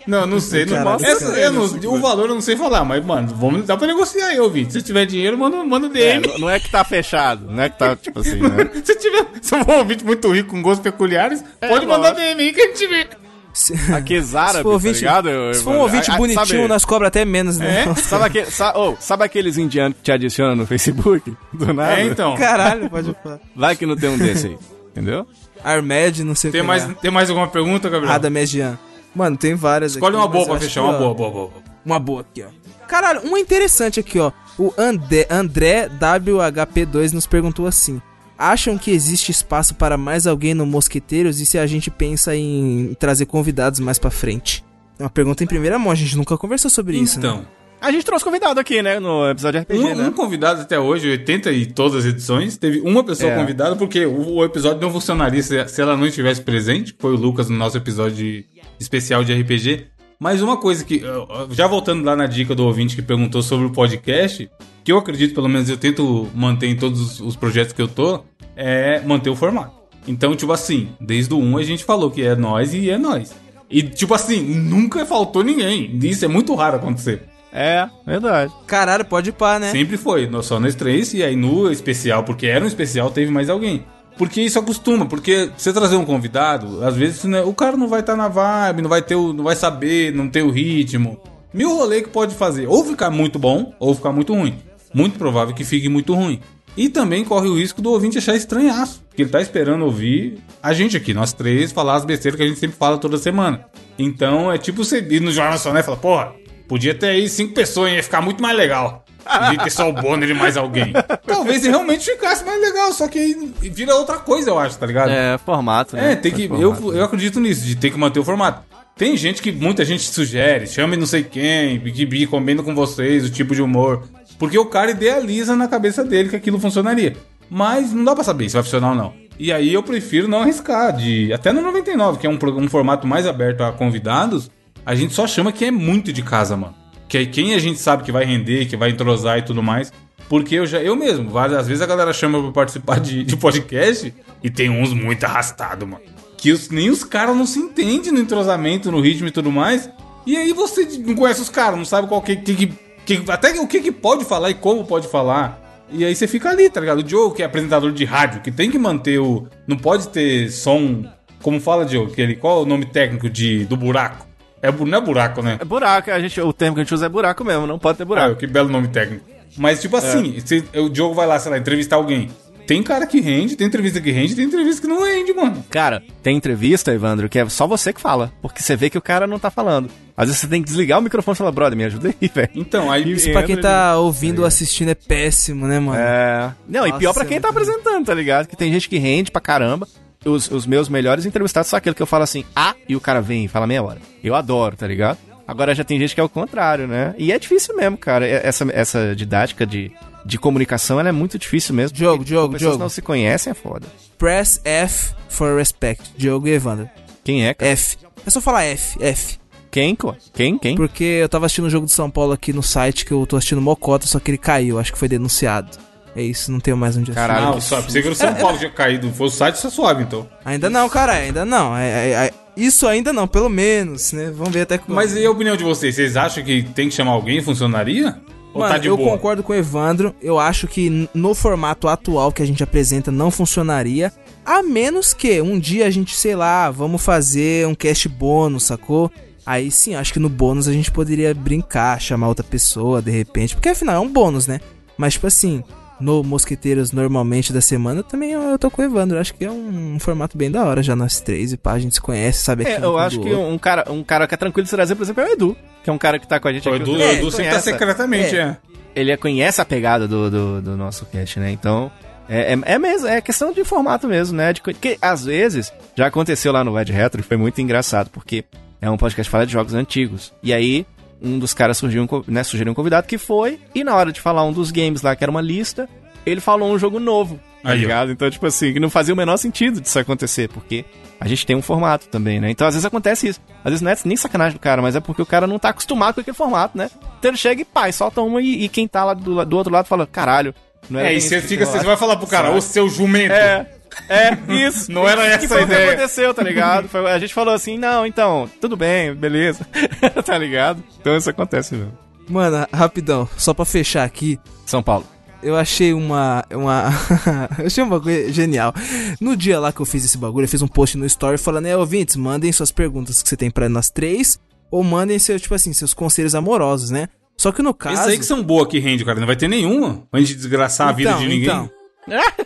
Não, não sei. Não, Caralho, essa, cara. eu não- o valor eu não sei falar, mas, mano, vamos, dá pra negociar aí, ouvinte. Se tiver dinheiro, manda, manda É, DM. não- não é que tá fechado, não é que tá tipo assim, né? [LAUGHS] Se tiver se for um ouvinte muito rico com gostos peculiares, É, pode mandar lógico. DM aí que a gente vê. Se, Aqueles árabes, se for ouvinte, tá ligado? Eu- se for um ouvinte a- a- bonitinho, sabe- nós cobra até menos, né? É? [LAUGHS] Sabe, aquele, sa- ô, sabe aqueles indianos que te adicionam no Facebook? Do nada? É, então. Caralho, pode falar. Vai que não tem um desse aí, entendeu? Armed, não sei o Tem que mais, lá. tem mais alguma pergunta, Gabriel? Radamedian. Mano, tem várias Escolhe aqui, uma boa pra fechar, que, uma ó, boa, boa, boa. Uma boa aqui, ó. Caralho, uma interessante aqui, ó. O André, André WHP2 nos perguntou assim: Acham que existe espaço para mais alguém no Mosqueteiros e se a gente pensa em trazer convidados mais pra frente? É uma pergunta em primeira mão, a gente nunca conversou sobre isso. né? Então, A gente trouxe convidado aqui, né? No episódio RPG, um, né? um convidado até hoje, 80 e todas as edições, teve uma pessoa É. convidada, porque o, o episódio não funcionaria se, se ela não estivesse presente. Foi o Lucas no nosso episódio de- especial de RPG. Mas uma coisa que, já voltando lá na dica do ouvinte que perguntou sobre o podcast, que eu acredito, pelo menos eu tento manter em todos os, os projetos que eu tô, é manter o formato. Então, tipo assim, desde o 1 a gente falou que é nós e é nós. E, tipo assim, nunca faltou ninguém. Isso é muito raro acontecer. É, verdade. Caralho, pode ir pá, né? Sempre foi, nós- só nós três, e aí no especial, porque era um especial, teve mais alguém. Porque isso acostuma, porque você trazer um convidado, às vezes né, o cara não vai estar na vibe, não vai ter o, não vai saber, não ter o ritmo. Mil rolê que pode fazer, ou ficar muito bom, ou ficar muito ruim. Muito provável que fique muito ruim. E também corre o risco do ouvinte achar estranhaço, porque ele tá esperando ouvir a gente aqui, nós três, falar as besteiras que a gente sempre fala toda semana. Então é tipo você ir no Jornal Nacional e falar, porra, podia ter aí cinco pessoas, ia ficar muito mais legal. Podia ter só o Bonner e mais alguém. [LAUGHS] Talvez realmente ficasse mais legal, só que aí vira outra coisa, eu acho, tá ligado? É, formato, né? É, tem que. É Eu, formato. eu acredito nisso, de ter que manter o formato. Tem gente que muita gente sugere, chame não sei quem, que bi combina com vocês, o tipo de humor. Porque o cara idealiza na cabeça dele que aquilo funcionaria. Mas não dá pra saber se vai funcionar ou não. E aí eu prefiro não arriscar. De, até no 99, que é um, um formato mais aberto a convidados, a gente só chama quem é muito de casa, mano. Que aí quem a gente sabe que vai render, que vai entrosar e tudo mais. Porque eu já, eu mesmo, várias vezes a galera chama pra participar de, de podcast e tem uns muito arrastados, mano. Que os- nem os caras não se entendem no entrosamento, no ritmo e tudo mais. E aí você não conhece os caras, não sabe qual que, que, que- que- até o que, que pode falar e como pode falar. E aí você fica ali, tá ligado? O Diogo, que é apresentador de rádio, que tem que manter o. Não pode ter som. Como fala, Diogo? Aquele, qual é o nome técnico de, do buraco? É, não é buraco, né? É buraco, a gente, o termo que a gente usa é buraco mesmo, não pode ter Ah, buraco. que belo nome técnico. Mas, tipo assim, você- o Diogo vai lá, sei lá, entrevistar alguém. Tem cara que rende, tem entrevista que rende, tem entrevista que não rende, mano. Cara, tem entrevista, Evandro, que é só você que fala, porque você vê que o cara não tá falando. Às vezes você tem que desligar o microfone e falar, brother, me ajuda aí, [LAUGHS] velho. Então, aí. Isso pra quem tá ouvindo ou assistindo é péssimo, né, mano? É. Não, e Nossa, pior pra quem é tá muito apresentando, tá ligado? Que tem gente que rende pra caramba. Os, os meus melhores entrevistados são aquele que eu falo assim, ah, e o cara vem e fala meia hora. Eu adoro, tá ligado? Agora já tem gente que é o contrário, né? E é difícil mesmo, cara. É- Essa, essa didática de, de comunicação, ela é muito difícil mesmo. Diogo, Diogo, pessoas Diogo. não se conhecem, é foda. Press F for respect. Diogo e Evandro. Quem é, cara? F. É só falar F, F. Quem, co? Quem, quem? Porque eu tava assistindo o jogo do São Paulo aqui no site que eu tô assistindo Mocota, só que ele caiu, acho que foi denunciado. É isso, não tenho mais onde assistir. Caralho, Não, só pensei que o São Paulo tinha caído. Foi o site, só suave, então. Ainda não, cara, ainda não. É, é, é, isso ainda não, pelo menos, né? Vamos ver até que. Mas e a opinião de vocês? Vocês acham que tem que chamar alguém? Funcionaria? Ou Mano, tá eu boa? concordo com o Evandro. Eu acho que no formato atual que a gente apresenta não funcionaria. A menos que um dia a gente, sei lá, vamos fazer um cast bônus, sacou? Aí sim, acho que no bônus a gente poderia brincar, chamar outra pessoa de repente. Porque afinal é um bônus, né? Mas tipo assim, no Mosqueteiros normalmente da semana também eu, eu tô com o Evandro. Acho que é um, formato bem da hora já nós três e pá, a gente se conhece, sabe É, eu um acho que outro. um cara, um cara que é tranquilo de se trazer, por exemplo, é o Edu. Que é um cara que tá com a gente O aqui. Edu, o Edu sempre tá conhece- secretamente, É. é. ele conhece a pegada do, do, do nosso cast, né? Então, é, é, é mesmo, é questão de formato mesmo, né? De, que às vezes, já aconteceu lá no Ed Retro e foi muito engraçado, porque é um podcast que fala de jogos antigos. E aí, um dos caras surgiu, um, né, sugeriu um convidado que foi, e na hora de falar um dos games lá, que era uma lista, ele falou um jogo novo, tá Aí, ó. ligado? Então, tipo assim, que não fazia o menor sentido disso acontecer, porque a gente tem um formato também, né? Então, às vezes acontece isso. Às vezes não é nem sacanagem do cara, mas é porque o cara não tá acostumado com aquele formato, né? Então ele chega e pai, solta uma e, e quem tá lá do, do outro lado fala, caralho, não É, e você fica, rolava." você vai falar pro cara, ô seu jumento. É, é, isso. Não era Que essa foi a o que ideia. aconteceu, tá ligado? Foi- a gente falou assim, não, então, tudo bem, beleza. [LAUGHS] tá ligado? Então isso acontece mesmo. Mano, rapidão, só pra fechar aqui, São Paulo. eu achei uma. uma [LAUGHS] eu achei um bagulho genial. No dia lá que eu fiz esse bagulho, eu fiz um post no story falando: é, ouvintes, mandem suas perguntas que você tem pra nós três, ou mandem seu, tipo assim, seus conselhos amorosos, né? Só que no caso. Esses aí que são boas que rende, cara. Não vai ter nenhuma. Pra gente desgraçar a vida de ninguém. Então,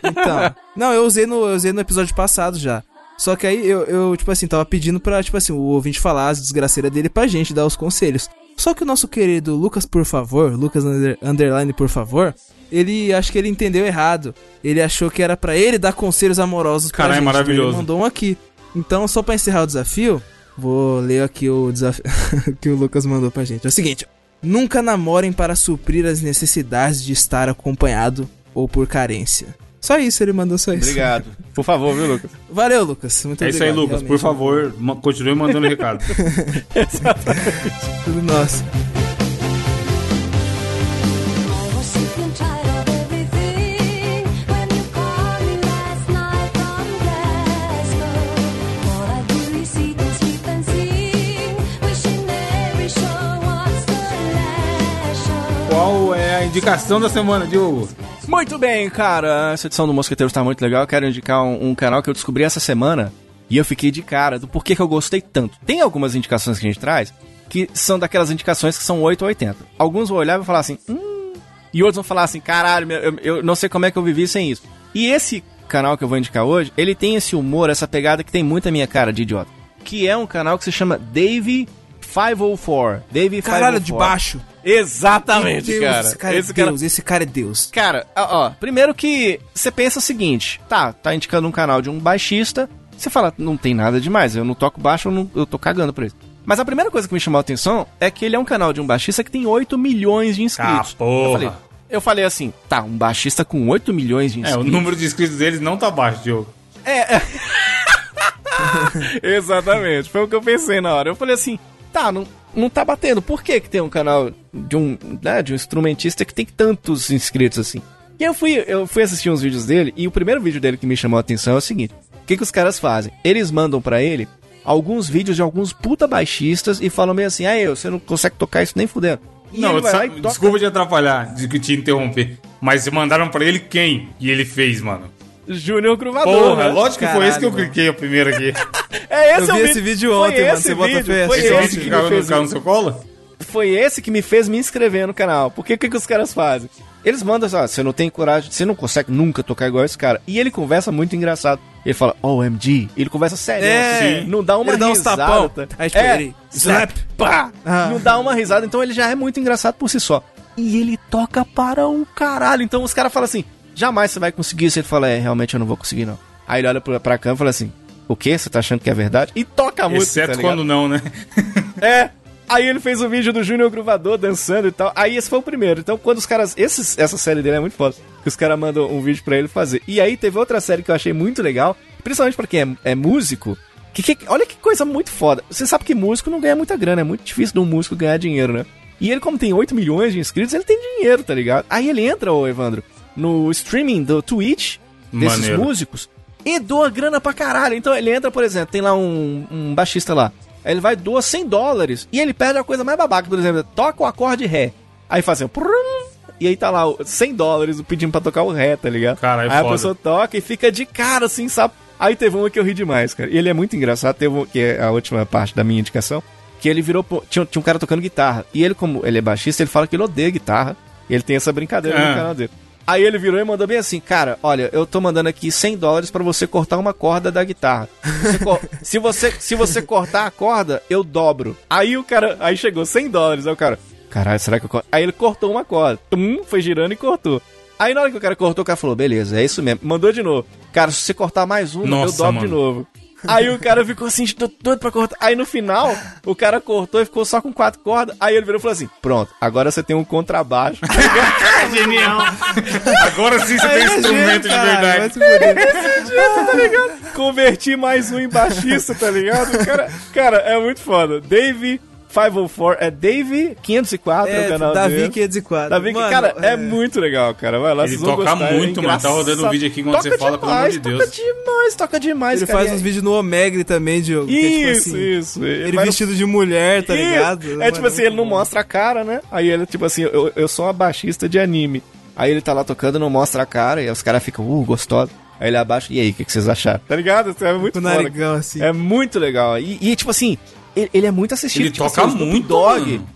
então. Não, eu usei, no, eu usei no episódio passado já. Só que aí eu, eu, tipo assim, tava pedindo pra, tipo assim, o ouvinte falar as desgraceiras dele pra gente, dar os conselhos. Só que o nosso querido Lucas, por favor, Lucas under- Underline, por favor, ele, acho que ele entendeu errado. Ele achou que era pra ele dar conselhos amorosos pra Caralho, gente. então maravilhoso. Mandou um aqui. Então, só pra encerrar o desafio, vou ler aqui o desafio [LAUGHS] que o Lucas mandou pra gente. É o seguinte, nunca namorem para suprir as necessidades de estar acompanhado ou por carência. Só isso, ele mandou só isso. Obrigado. Por favor, viu, Lucas? Valeu, Lucas. Muito É isso aí, obrigado. Lucas. Por realmente. favor, ma- continue mandando recado. [LAUGHS] Tudo nosso. Qual é a indicação da semana, Diogo? Muito bem, cara. Essa edição do Mosqueteiro tá muito legal. Eu quero indicar um, um canal que eu descobri essa semana e eu fiquei de cara do porquê que eu gostei tanto. Tem algumas indicações que a gente traz que são daquelas indicações que são 8 ou 80. Alguns vão olhar e vão falar assim, hum. E outros vão falar assim, caralho, eu, eu não sei como é que eu vivi sem isso. E esse canal que eu vou indicar hoje, ele tem esse humor, essa pegada que tem muito a minha cara de idiota. Que é um canal que se chama Dave 504. Dave Caralho, 504. de baixo. Exatamente, Deus, cara. Esse cara é Esse cara Deus, esse cara é Deus. Cara, ó, ó, primeiro que você pensa o seguinte, tá, tá indicando um canal de um baixista, você fala, não tem nada demais, eu não toco baixo, eu, não, eu tô cagando por isso. Mas a primeira coisa que me chamou a atenção é que ele é um canal de um baixista que tem 8 milhões de inscritos. Ah, porra. Eu falei, eu falei assim, tá, um baixista com 8 milhões de É, o inscritos. número de inscritos deles não tá baixo, Diogo. [LAUGHS] Exatamente, foi o que eu pensei na hora. Eu falei assim, tá, não, não tá batendo. Por que que tem um canal de um, né, de um instrumentista que tem tantos inscritos assim? E eu fui, eu fui assistir uns vídeos dele e o primeiro vídeo dele que me chamou a atenção é o seguinte: o que que os caras fazem? Eles mandam pra ele alguns vídeos de alguns puta baixistas e falam meio assim: "Ah, eu, você não consegue tocar isso nem fudendo". E não, desculpa te atrapalhar, de te interromper. Mas mandaram pra ele quem? E ele fez, mano. Júnior Gruvador. Porra, né? lógico que foi esse que eu cliquei o primeiro aqui. É esse Eu o vi esse vídeo ontem, Foi mano. esse Você bota vídeo, fé? Foi Esse Esse vídeo que que me caiu fez, caiu no seu colo? foi esse que me fez me inscrever no canal. Porque o que, que os caras fazem? Eles mandam assim, ó, você não tem coragem, você não consegue nunca tocar igual esse cara. E ele conversa muito engraçado. Ele fala, OMG. Ele conversa sério. É. assim, não dá uma Ele dá uns risada. tapão. Aí, tipo, é, ele- slap, pá. Ah. Não dá uma risada. Então ele já é muito engraçado por si só. E ele toca para um caralho. Então os caras falam assim, jamais você vai conseguir isso. Ele fala, é, realmente eu não vou conseguir não. Aí ele olha pra, pra câmera e fala assim, o quê? Você tá achando que é verdade? E toca a música, Exceto tá quando não, né? [LAUGHS] É. Aí ele fez o vídeo do Júnior Gruvador dançando e tal. Aí esse foi o primeiro. Então, quando os caras. Esses, essa série dele é muito foda. Que os caras mandam um vídeo pra ele fazer. E aí teve outra série que eu achei muito legal. Principalmente pra quem é, é músico. Que, que- olha que coisa muito foda. Você sabe que músico não ganha muita grana. É muito difícil de um músico ganhar dinheiro, né? E ele, como tem 8 milhões de inscritos, ele tem dinheiro, tá ligado? Aí ele entra, ô Evandro, no streaming do Twitch desses Maneiro. músicos e doa grana pra caralho. Então ele entra, por exemplo, tem lá um, um baixista lá. Ele vai doa 100 dólares e ele pede a coisa mais babaca, por exemplo, toca o acorde Ré. Aí faz assim, prum, e aí tá lá o 100 dólares pedindo pra tocar o Ré, tá ligado? Cara, é aí a foda. pessoa toca e fica de cara assim, sabe? Aí teve uma que eu ri demais, cara. E ele é muito engraçado, teve um, que é a última parte da minha indicação, que ele virou. Tinha, tinha um cara tocando guitarra. E ele, como ele é baixista, ele fala que ele odeia guitarra. E ele tem essa brincadeira Ah. no canal dele. Aí ele virou e mandou bem assim, cara, olha, eu tô mandando aqui 100 dólares pra você cortar uma corda da guitarra. Você [LAUGHS] se, você, se você cortar a corda, eu dobro. Aí o cara, aí chegou 100 dólares, aí o cara, caralho, será que eu corto? Aí ele cortou uma corda, tum, foi girando e cortou. Aí na hora que o cara cortou, o cara falou, beleza, é isso mesmo. Mandou de novo. Cara, se você cortar mais uma, eu dobro de mano. novo. Aí o cara ficou assim, tô doido pra cortar. Aí no final, o cara cortou e ficou só com quatro cordas. Aí ele virou e falou assim: Pronto, agora você tem um contrabaixo. [LAUGHS] Genial. Agora sim você tem Aí é instrumento de cara, vai verdade. se fuder. tá ligado? Converti mais um em baixista, tá ligado? Cara, cara, é muito foda. Dave 504, é Dave 504 é, o É, canal Davi dele. 504. Davi, cara, é... muito legal, cara. Vai lá, Ele toca gostar, é muito, mano. Tá rodando um vídeo aqui enquanto Toca você fala, pelo amor de Deus. Toca demais, toca demais, Ele cara. faz E é- uns vídeos no Omegre também, Diogo. é tipo Isso, assim, isso. Ele vestido de mulher, tá Isso. ligado? É tipo assim, ele não mostra a cara, né? Aí ele, tipo assim, eu, eu sou uma baixista de anime. Aí ele tá lá tocando, não mostra a cara, e os caras ficam, uh, gostoso. Aí ele abaixa, e aí, o que, que vocês acharam? Tá ligado? Isso é muito narigão, assim. É muito legal. E, e, tipo assim, ele, ele é muito assistido. Ele tipo toca assim, o Snoop muito, Dogg. mano.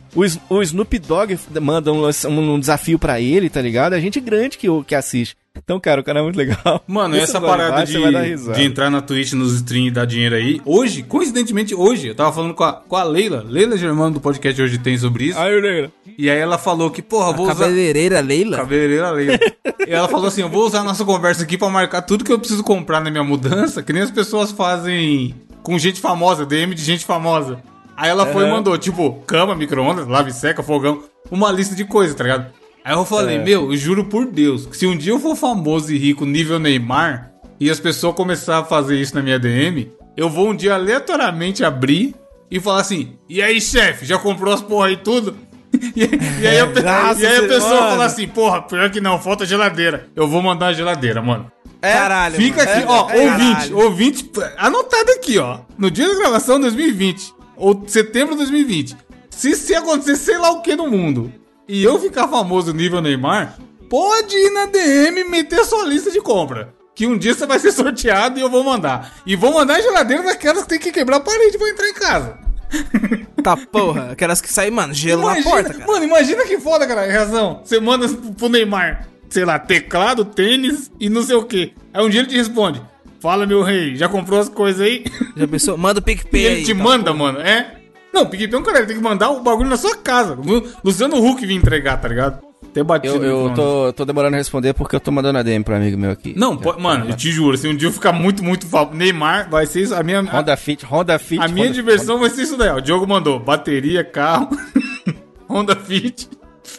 O, o Snoop Dogg manda um, um, um desafio pra ele, tá ligado? É gente grande que, o- que assiste. Então, cara, o cara é muito legal. Mano, Esse essa parada embaixo, de, você vai dar risada. de entrar na Twitch nos streams e dar dinheiro aí, hoje, coincidentemente hoje, eu tava falando com a, com a Leila, Leila Germano do podcast hoje tem sobre isso, Aí, Leila. e aí ela falou que, porra, vou usar... Cabeleireira Leila? Cabeleireira Leila. e ela falou assim: eu vou usar a nossa conversa aqui pra marcar tudo que eu preciso comprar na minha mudança, que nem as pessoas fazem com gente famosa, DM de gente famosa. Aí ela foi e mandou, tipo, cama, micro-ondas, lave e seca, fogão, uma lista de coisas, tá ligado? Aí eu falei, meu, eu juro por Deus, que se um dia eu for famoso e rico nível Neymar, e as pessoas começarem a fazer isso na minha DM, eu vou um dia aleatoriamente abrir e falar assim, e aí, chefe, já comprou as porra aí tudo? [LAUGHS] E, e aí, a, pe- Nossa, e aí a você- pessoa mano. fala assim, porra, pior que não, falta geladeira. Eu vou mandar a geladeira, mano. Caralho, Fica mano. aqui, ó, É, ouvinte, caralho. ouvinte, anotado aqui, ó. No dia da gravação, 2020, ou setembro de 2020. Se, se acontecer sei lá o que no mundo, e eu ficar famoso nível Neymar, pode ir na DM e meter sua lista de compra. Que um dia você vai ser [LAUGHS] sorteado e eu vou mandar. E vou mandar a geladeira daquelas que tem que quebrar a parede pra entrar em casa. [LAUGHS] Tá porra, aquelas que saem, mano, gelo na porta, cara. Mano, imagina que foda, cara, a reação. Você manda pro Neymar, sei lá, teclado, tênis e não sei o que. Aí um dia ele te responde: Fala, meu rei, já comprou as coisas aí? [LAUGHS] Já pensou? Manda o E PicPay ele aí. te tá, manda, porra. mano, é? Não, PicPay é um cara, ele tem que mandar o bagulho na sua casa. Lu- Luciano Huck vir entregar, tá ligado? Até batido Eu, eu micro-ondas. tô, tô demorando a responder porque eu tô mandando a DM pro amigo meu aqui. Não, pô- mano, eu te juro, se um dia eu ficar muito, muito famoso, Neymar, vai ser isso. A minha, a, Honda Fit, Honda Fit. a minha Honda- diversão vai ser isso daí, ó. O Diogo mandou bateria, carro, [LAUGHS] Honda Fit.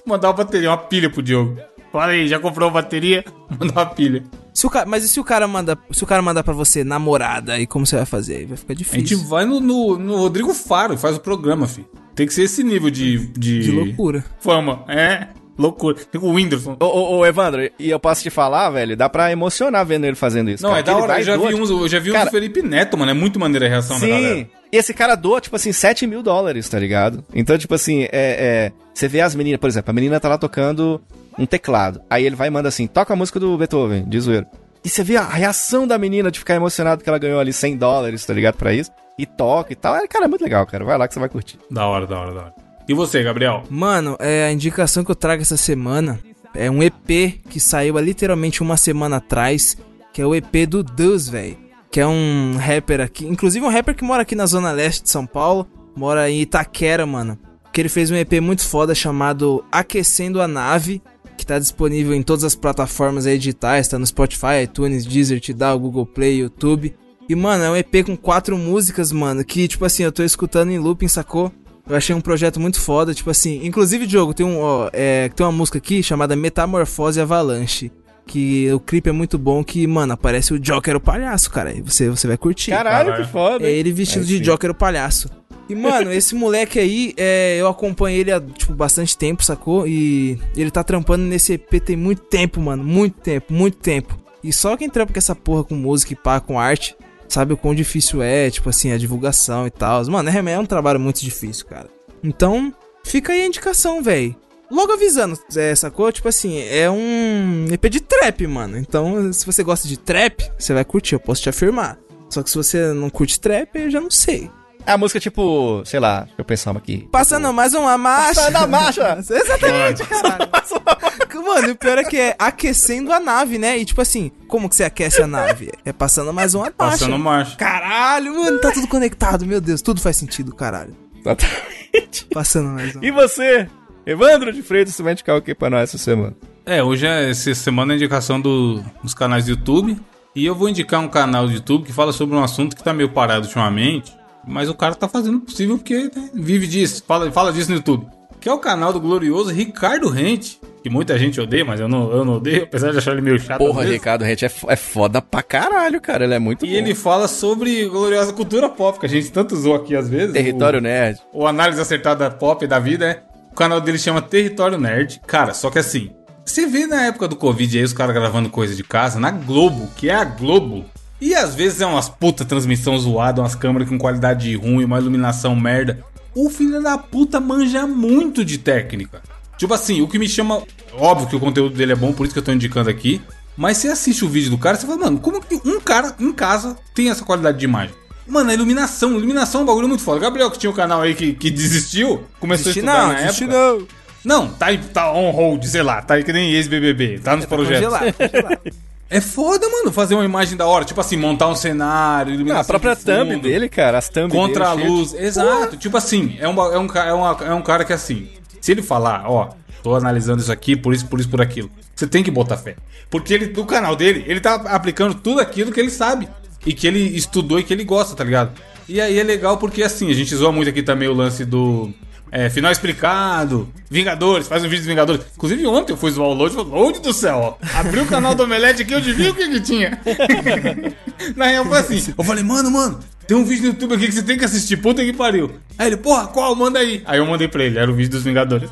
Mandar uma bateria, uma pilha pro Diogo. Fala aí, já comprou uma bateria? [LAUGHS] Mandar uma pilha. Se o cara, mas e se o cara manda, se o cara mandar pra você namorada, aí como você vai fazer? Aí vai ficar A gente difícil. vai no, no, no Rodrigo Faro e faz o programa, filho. Tem que ser esse nível de. De, De loucura. Fama. É, loucura. O Whindersson. Ô, ô, ô, Evandro, e eu posso te falar, velho, dá pra emocionar vendo ele fazendo isso. Não, cara, é da hora. vai Eu já vi uns, eu já vi uns Cara- do Felipe Neto, mano. É muito maneira a reação da galera. Sim. E esse cara doa, tipo assim, 7 mil dólares, tá ligado? Então, tipo assim, é, é, você vê as meninas, por exemplo, a menina tá lá tocando um teclado. Aí ele vai e manda assim, toca a música do Beethoven, de zoeiro. E você vê a reação da menina de ficar emocionada que ela ganhou ali 100 dólares, tá ligado, pra isso. E toca e tal. É, cara, é muito legal, cara. Vai lá que você vai curtir. Da hora, da hora, da hora. E você, Gabriel? Mano, é, a indicação que eu trago essa semana é um EP que saiu há literalmente uma semana atrás, que é o EP do Dus, velho. Que é um rapper aqui, inclusive um rapper que mora aqui na zona leste de São Paulo, mora em Itaquera, mano. Que ele fez um EP muito foda chamado Aquecendo a Nave, que tá disponível em todas as plataformas aí digitais, tá no Spotify, iTunes, Deezer, Tidal, Google Play, YouTube. E, mano, é um EP com quatro músicas, mano, que, tipo assim, eu tô escutando em looping, sacou? Eu achei um projeto muito foda, tipo assim. Inclusive, Diogo, tem, um, ó, é, tem uma música aqui chamada Metamorfose Avalanche. Que o clipe é muito bom, que, mano, aparece o Joker o palhaço, cara. E você, você vai curtir. Caralho, Caralho. que foda. É ele vestido Aí de. Joker o palhaço. E, mano, esse [LAUGHS] moleque aí, é, eu acompanho ele há, tipo, bastante tempo, sacou? E ele tá trampando nesse EP tem muito tempo, mano. Muito tempo, muito tempo. E só quem trampa com essa porra com música e pá, com arte, sabe o quão difícil é, tipo assim, a divulgação e tal. Mano, é, é um trabalho muito difícil, cara. Então, fica aí a indicação, véi. Logo avisando, é, sacou? Tipo assim, é um EP de trap, mano. Então, se você gosta de trap, você vai curtir, eu posso te afirmar. Só que se você não curte trap, eu já não sei. É a música tipo, sei lá, deixa eu pensar uma aqui. Passando mais uma marcha. Passando a marcha. [LAUGHS] Exatamente, caralho. Mano, o pior é que é aquecendo a nave, né? E tipo assim, como que você aquece a nave? É passando mais uma marcha. Passando marcha. Caralho, mano, tá tudo conectado, meu Deus, tudo faz sentido, caralho. Exatamente. Passando mais uma. E você, Evandro de Freitas, você vai indicar o que pra nós essa semana? É, hoje é essa semana a indicação do- dos canais do YouTube. E eu vou indicar um canal do YouTube que fala sobre um assunto que tá meio parado ultimamente. Mas o cara tá fazendo o possível porque né, vive disso. Fala, fala disso no YouTube. Que é o canal do glorioso Ricardo Rente. Que muita gente odeia, mas eu não, eu não odeio, apesar de achar ele meio chato. Porra. Ricardo, a gente é, é foda pra caralho, cara. Ele é muito E bom. ele fala sobre gloriosa cultura pop, que a gente tanto zoou aqui às vezes. Território O- Nerd. o análise acertada pop da vida, é. O canal dele chama Território Nerd. Cara, só que assim, você vê na época do Covid aí os caras gravando coisa de casa na Globo, que é a Globo. E às vezes é umas puta transmissão zoada, umas câmeras com qualidade ruim, uma iluminação merda. O filho da puta manja muito de técnica. Tipo assim, o que me chama. Óbvio que o conteúdo dele é bom, por isso que eu tô indicando aqui. Mas você assiste o vídeo do cara, você fala, mano, como que um cara em casa tem essa qualidade de imagem? Mano, a iluminação, iluminação é um bagulho muito foda. Gabriel, que tinha um canal aí que, que desistiu, começou Desisti a estudar não, na época. não. Não, tá, aí- tá on hold, sei lá, tá aí que nem ex-BBB, tá nos projetos. Congelado, congelado. [LAUGHS] É foda, mano, fazer uma imagem da hora. Tipo assim, montar um cenário, iluminação a própria de fundo, thumb dele, cara. As thumb Contra a dele, luz, exato. Tipo assim, é um, é, um, é, uma- é um cara que assim, se ele falar, ó, tô analisando isso aqui, por isso, por isso, por aquilo, você tem que botar fé. Porque ele, do canal dele, ele tá aplicando tudo aquilo que ele sabe. E que ele estudou e que ele gosta, tá ligado? E aí é legal porque assim, a gente zoa muito aqui também o lance do. É, final explicado, Vingadores, faz um vídeo dos Vingadores. Inclusive ontem eu fui zoar o Load Load do céu, ó. Abri o canal do Omelete aqui, eu devia o que que tinha. [LAUGHS] Na real foi assim. Eu falei, mano, mano, tem um vídeo no YouTube aqui que você tem que assistir, puta que pariu. Aí ele, porra, qual? Manda aí. Aí eu mandei pra ele, era o vídeo dos Vingadores.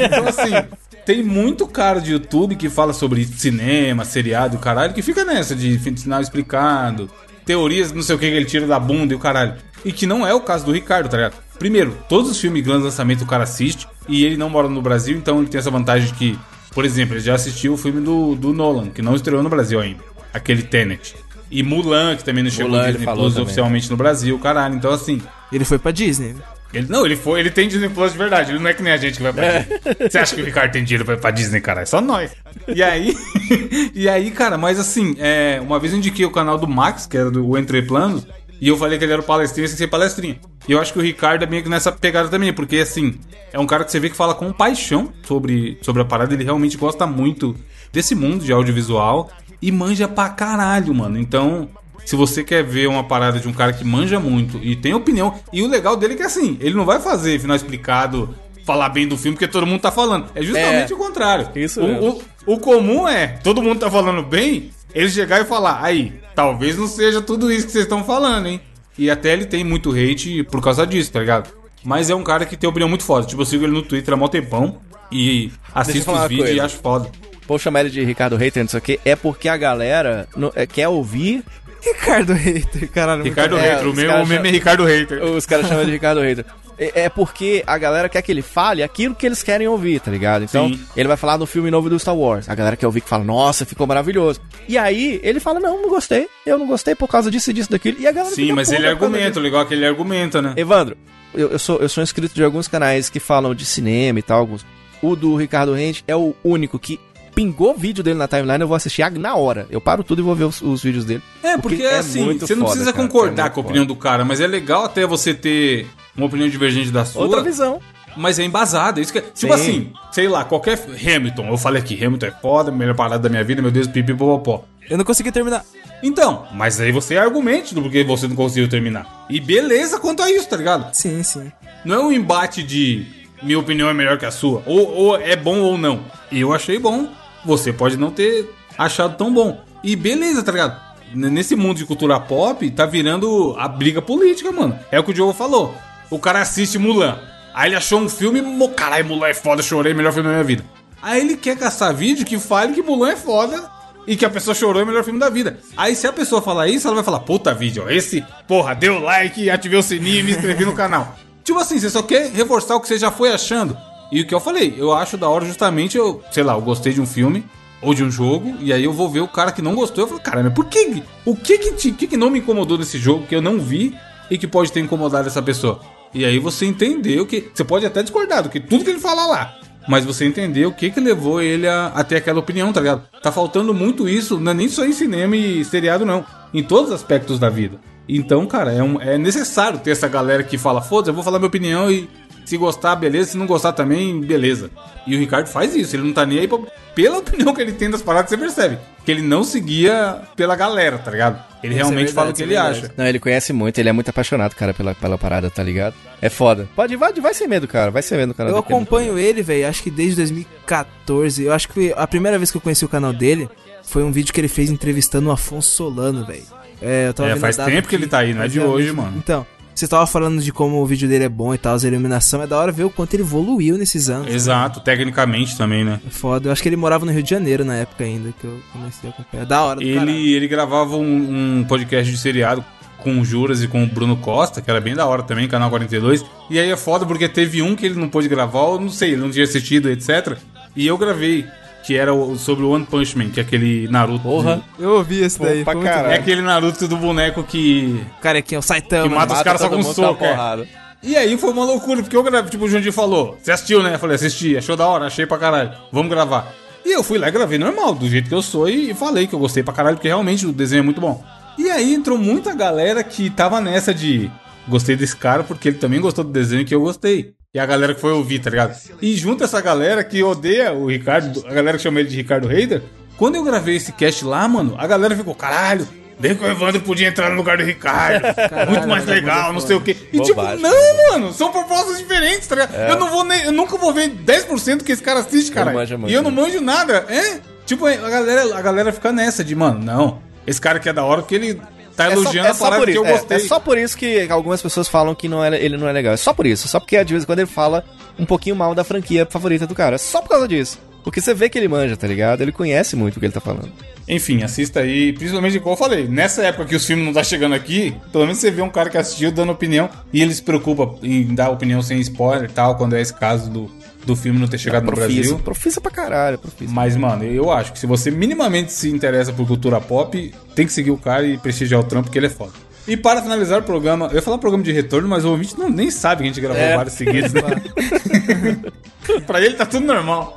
Então assim, tem muito cara de YouTube que fala sobre cinema, seriado caralho, que fica nessa de final explicado, teorias, não sei o que que ele tira da bunda e o caralho. E que não é o caso do Ricardo, tá ligado? Primeiro, todos os filmes grandes lançamento o cara assiste, e ele não mora no Brasil, então ele tem essa vantagem de que, por exemplo, ele já assistiu o filme do, do Nolan, que não estreou no Brasil ainda. Aquele Tenet. E Mulan, que também não chegou Mulan, Disney falou Plus também. oficialmente no Brasil, caralho. Então, assim, Ele foi pra Disney. ele, não, ele foi, ele tem Disney Plus de verdade. Ele não é que nem a gente que vai pra Disney. Você acha que o Ricardo tem dinheiro pra ir pra Disney, cara? É só nós. E aí, [LAUGHS] e aí, cara, mas assim, é, uma vez eu indiquei o canal do Max, que era do o Entre Planos, e eu falei que ele era o palestrinha sem ser palestrinha. E eu acho que o Ricardo é meio que nessa pegada também, porque assim, é um cara que você vê que fala com paixão sobre, sobre a parada, ele realmente gosta muito desse mundo de audiovisual e manja pra caralho, mano. Então, se você quer ver uma parada de um cara que manja muito e tem opinião, e o legal dele é que assim, ele não vai fazer final explicado, falar bem do filme, porque todo mundo tá falando. É justamente É. o contrário. Isso o, o, o comum é, todo mundo tá falando bem, ele chegar e falar, aí, talvez não seja tudo isso que vocês estão falando, hein? E até ele tem muito hate por causa disso, tá ligado? Mas é um cara que tem opinião muito foda. Tipo, eu sigo ele no Twitter há mó tempão e assisto os vídeos e acho foda. Vou chamar ele de Ricardo Hater, não sei o quê. É porque a galera no- é, quer ouvir. [LAUGHS] Ricardo Hater, caralho. Ricardo É, Hater, o meu caras o meme é Ricardo Hater. Os caras chamam de Ricardo Hater. É, é porque a galera quer que ele fale aquilo que eles querem ouvir, tá ligado? Então, Sim. ele vai falar no filme novo do Star Wars. A galera quer ouvir que fala, nossa, ficou maravilhoso. E aí, ele fala, não, não gostei. Eu não gostei por causa disso, disso, daquilo. E a galera Sim, mas ele argumenta, legal que ele argumenta, né? Evandro, eu, eu sou, eu sou inscrito de alguns canais que falam de cinema e tal. Alguns. O do Ricardo Rente é o único que pingou vídeo dele na timeline, eu vou assistir na hora. Eu paro tudo e vou ver os, os vídeos dele. É, porque, assim, muito você não foda, precisa cara, concordar é com a opinião do cara, mas é legal até você ter uma opinião divergente da sua. Outra visão. Mas é embasada. Isso que é- Tipo Sim. assim, sei lá, qualquer. Hamilton, eu falei aqui, Hamilton é foda, melhor parada da minha vida, meu Deus, pipi, popopó. Eu não consegui terminar. Então, mas aí você argumente do porquê você não conseguiu terminar. E beleza quanto a isso, tá ligado? Sim, sim. Não é um embate de minha opinião é melhor que a sua. Ou, ou é bom ou não. Eu achei bom. Você pode não ter achado tão bom. E beleza, tá ligado? Nesse mundo de cultura pop, tá virando a briga política, mano. É o que o Diogo falou. O cara assiste Mulan. Aí ele achou um filme, mo- caralho, Mulan é foda, chorei, melhor filme da minha vida. Aí ele quer caçar vídeo que fale que Mulan é foda e que a pessoa chorou é o melhor filme da vida. Aí se a pessoa falar isso, ela vai falar, puta vídeo, esse, porra, deu like, ativei o sininho e me inscrevi no canal. [LAUGHS] Tipo assim, você só quer reforçar o que você já foi achando. E o que eu falei, eu acho da hora justamente, eu, sei lá, eu gostei de um filme ou de um jogo, e aí eu vou ver o cara que não gostou, eu falo, cara, mas por que, o que que, te, que que não me incomodou nesse jogo que eu não vi e que pode ter incomodado essa pessoa? E aí você entendeu que, você pode até discordar do que tudo que ele fala lá, mas você entendeu o que que levou ele a, a ter aquela opinião, tá ligado? Tá faltando muito isso, não é nem só em cinema e seriado, não. Em todos os aspectos da vida. Então, cara, é, um- é necessário ter essa galera que fala, foda-se, eu vou falar minha opinião e se gostar, beleza, se não gostar também, beleza. E o Ricardo faz isso, ele não tá nem aí pra, pela [LAUGHS] opinião que ele tem das paradas, você percebe. Que ele não seguia pela galera, tá ligado? Ele Isso é realmente verdade, fala o que é ele acha. Não, ele conhece muito, ele é muito apaixonado, cara, pela, pela parada, tá ligado? É foda. Pode, vai, vai sem medo, cara. Vai sem medo canal Eu é acompanho ele, velho, acho que desde 2014. Eu acho que a primeira vez que eu conheci o canal dele foi um vídeo que ele fez entrevistando o Afonso Solano, velho. É, eu tava É, vendo faz tempo que ele tá aí, não é de hoje, mano. Então, você tava falando de como o vídeo dele é bom e tal, a iluminação. É da hora ver o quanto ele evoluiu nesses anos. Exato, tecnicamente também, né? É foda. Eu acho que ele morava no Rio de Janeiro na época ainda, que eu comecei a acompanhar. Da hora, do caralho. Ele, ele gravava um, um podcast de seriado com o Juras e com o Bruno Costa, que era bem da hora também, canal 42. E aí é foda porque teve um que ele não pôde gravar, ou não sei, ele não tinha assistido, etc. E eu gravei, que era sobre o One Punch Man, que é aquele Naruto. Porra. Eu ouvi esse Pô, daí. pra caralho. É aquele Naruto do boneco que. Carequinha, o Saitama. Que mata né? os caras só com mundo soco, na é. E aí foi uma loucura, porque eu gravei, tipo, o Jundir falou, você assistiu, né? Eu falei, assisti, achou da hora, achei pra caralho, vamos gravar. E eu fui lá e gravei normal, do jeito que eu sou, e, e falei que eu gostei pra caralho, porque realmente o desenho é muito bom. E aí entrou muita galera que tava nessa de, gostei desse cara porque ele também gostou do desenho que eu gostei. E a galera que foi ouvir, tá ligado? E junto essa galera que odeia o Ricardo, a galera que chama ele de Ricardo Reider, quando eu gravei esse cast lá, mano, a galera ficou, caralho, bem que o Evandro podia entrar no lugar do Ricardo. muito mais legal, não sei o quê. E Bobagem. tipo, não, mano, são propostas diferentes, tá ligado? Eu não vou nem, eu nunca vou ver 10% que esse cara assiste, cara. E eu não né? manjo nada. É? Tipo, a galera, a galera fica nessa de, mano, não. Esse cara aqui é da hora porque ele tá É só, elogiando é só a parada por que isso, eu é- gostei. é só por isso que algumas pessoas falam que não é, ele não é legal. É só por isso. Só porque de vez em quando ele fala um pouquinho mal da franquia favorita do cara. É só por causa disso. Porque você vê que ele manja, tá ligado? Ele conhece muito o que ele tá falando. Enfim, assista aí, principalmente igual eu falei, nessa época que os filmes não tá chegando aqui, pelo menos você vê um cara que assistiu dando opinião e ele se preocupa em dar opinião sem spoiler e tal, quando é esse caso do, do filme não ter chegado no Profissa. Brasil. Profissa pra caralho, profissa. Mas, mano, eu acho que se você minimamente se interessa por cultura pop, tem que seguir o cara e prestigiar o trampo, porque ele é foda. E para finalizar o programa, eu ia falar programa de retorno, mas o ouvinte não, nem sabe que a gente gravou É. vários seguidos, né? [LAUGHS] pra ele tá tudo normal.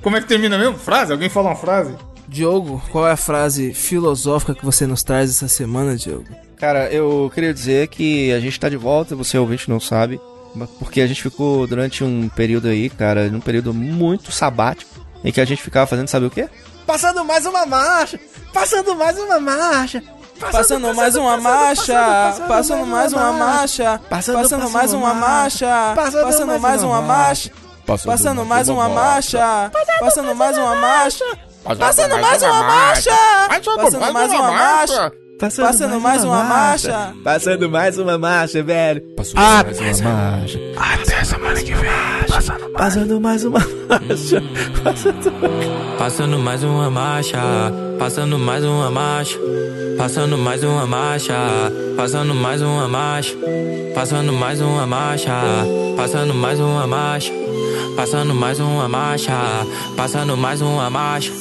Como é que termina mesmo? Frase? Alguém fala uma frase? Diogo, qual é a frase filosófica que você nos traz essa semana, Diogo? Cara, eu queria dizer que a gente tá de volta, você ouvinte não sabe, porque a gente ficou durante um período aí, cara, num período muito sabático, em que a gente ficava fazendo sabe o quê? Passando mais uma marcha! Passando mais uma marcha! Passando mais uma marcha, passando mais uma marcha, passando mais uma marcha, passando mais uma marcha, passando mais uma marcha, passando mais uma marcha, passando mais uma marcha, passando mais uma marcha, Passando mais uma marcha. Passando mais uma marcha, velho. Passou Ah, mais uma marcha. Até semana que vem. Passando Passando mais uma marcha. Passando... Passando mais uma marcha, passando mais uma marcha, passando mais uma marcha, passando mais uma marcha, passando mais uma marcha, passando mais uma marcha, Passando mais uma marcha, passando mais uma marcha.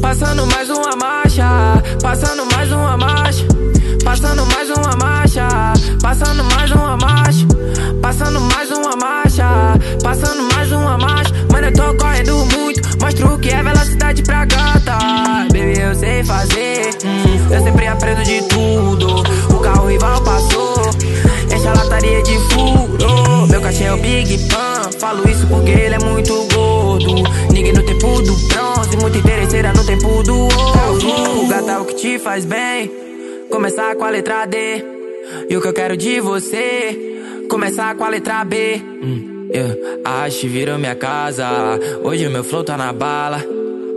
Passando mais uma marcha, passando mais uma marcha. Passando mais uma marcha, passando mais uma marcha. Passando mais uma marcha, passando mais uma marcha. Mano, eu tô correndo muito, mostro o que é velocidade pra gata. Baby, eu sei fazer, hum, eu sempre aprendo de tudo. O carro rival passou, essa lataria de furo. Meu cachê é o Big Pan falo isso porque ele é muito gordo, ninguém no tempo do bronze, muito interesseira no tempo do ouro, o gato é o que te faz bem, começar com a letra D, e o que eu quero de você, começar com a letra B. Hum, yeah. A virou minha casa. Hoje meu flow tá na bala.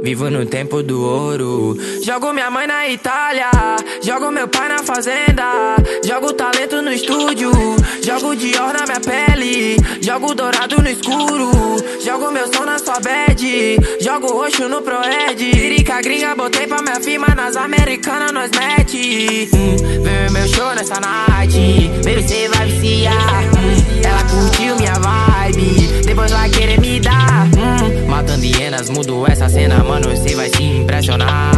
Vivo no tempo do ouro. Jogo minha mãe na Itália. Jogo meu pai na fazenda. Jogo talento no estúdio. Jogo Dior na minha pele. Jogo dourado no escuro. Jogo meu som na sua bed. Jogo roxo no Proed. Lirica gringa, botei pra minha firma. Nas americanas nós mete. Hum, vem meu show nessa night. Baby, cê vai viciar. Ela curtiu minha vibe. Depois vai querer me dar. Hienas, mudo essa cena, mano. Cê vai se impressionar.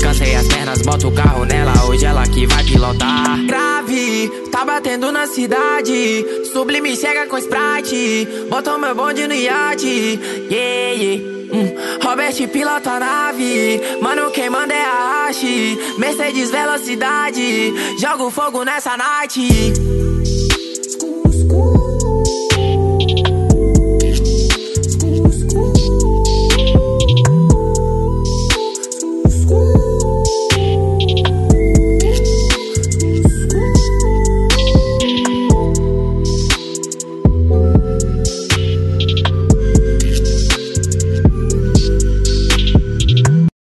Cansei as pernas, boto o carro nela. Hoje ela que vai pilotar. Grave, tá batendo na cidade. Sublime chega com Sprite. Botou meu bonde no iate. Yeah, yeah. Hum, Robert pilota a nave, mano quem manda é a haste Mercedes velocidade, jogo fogo nessa night.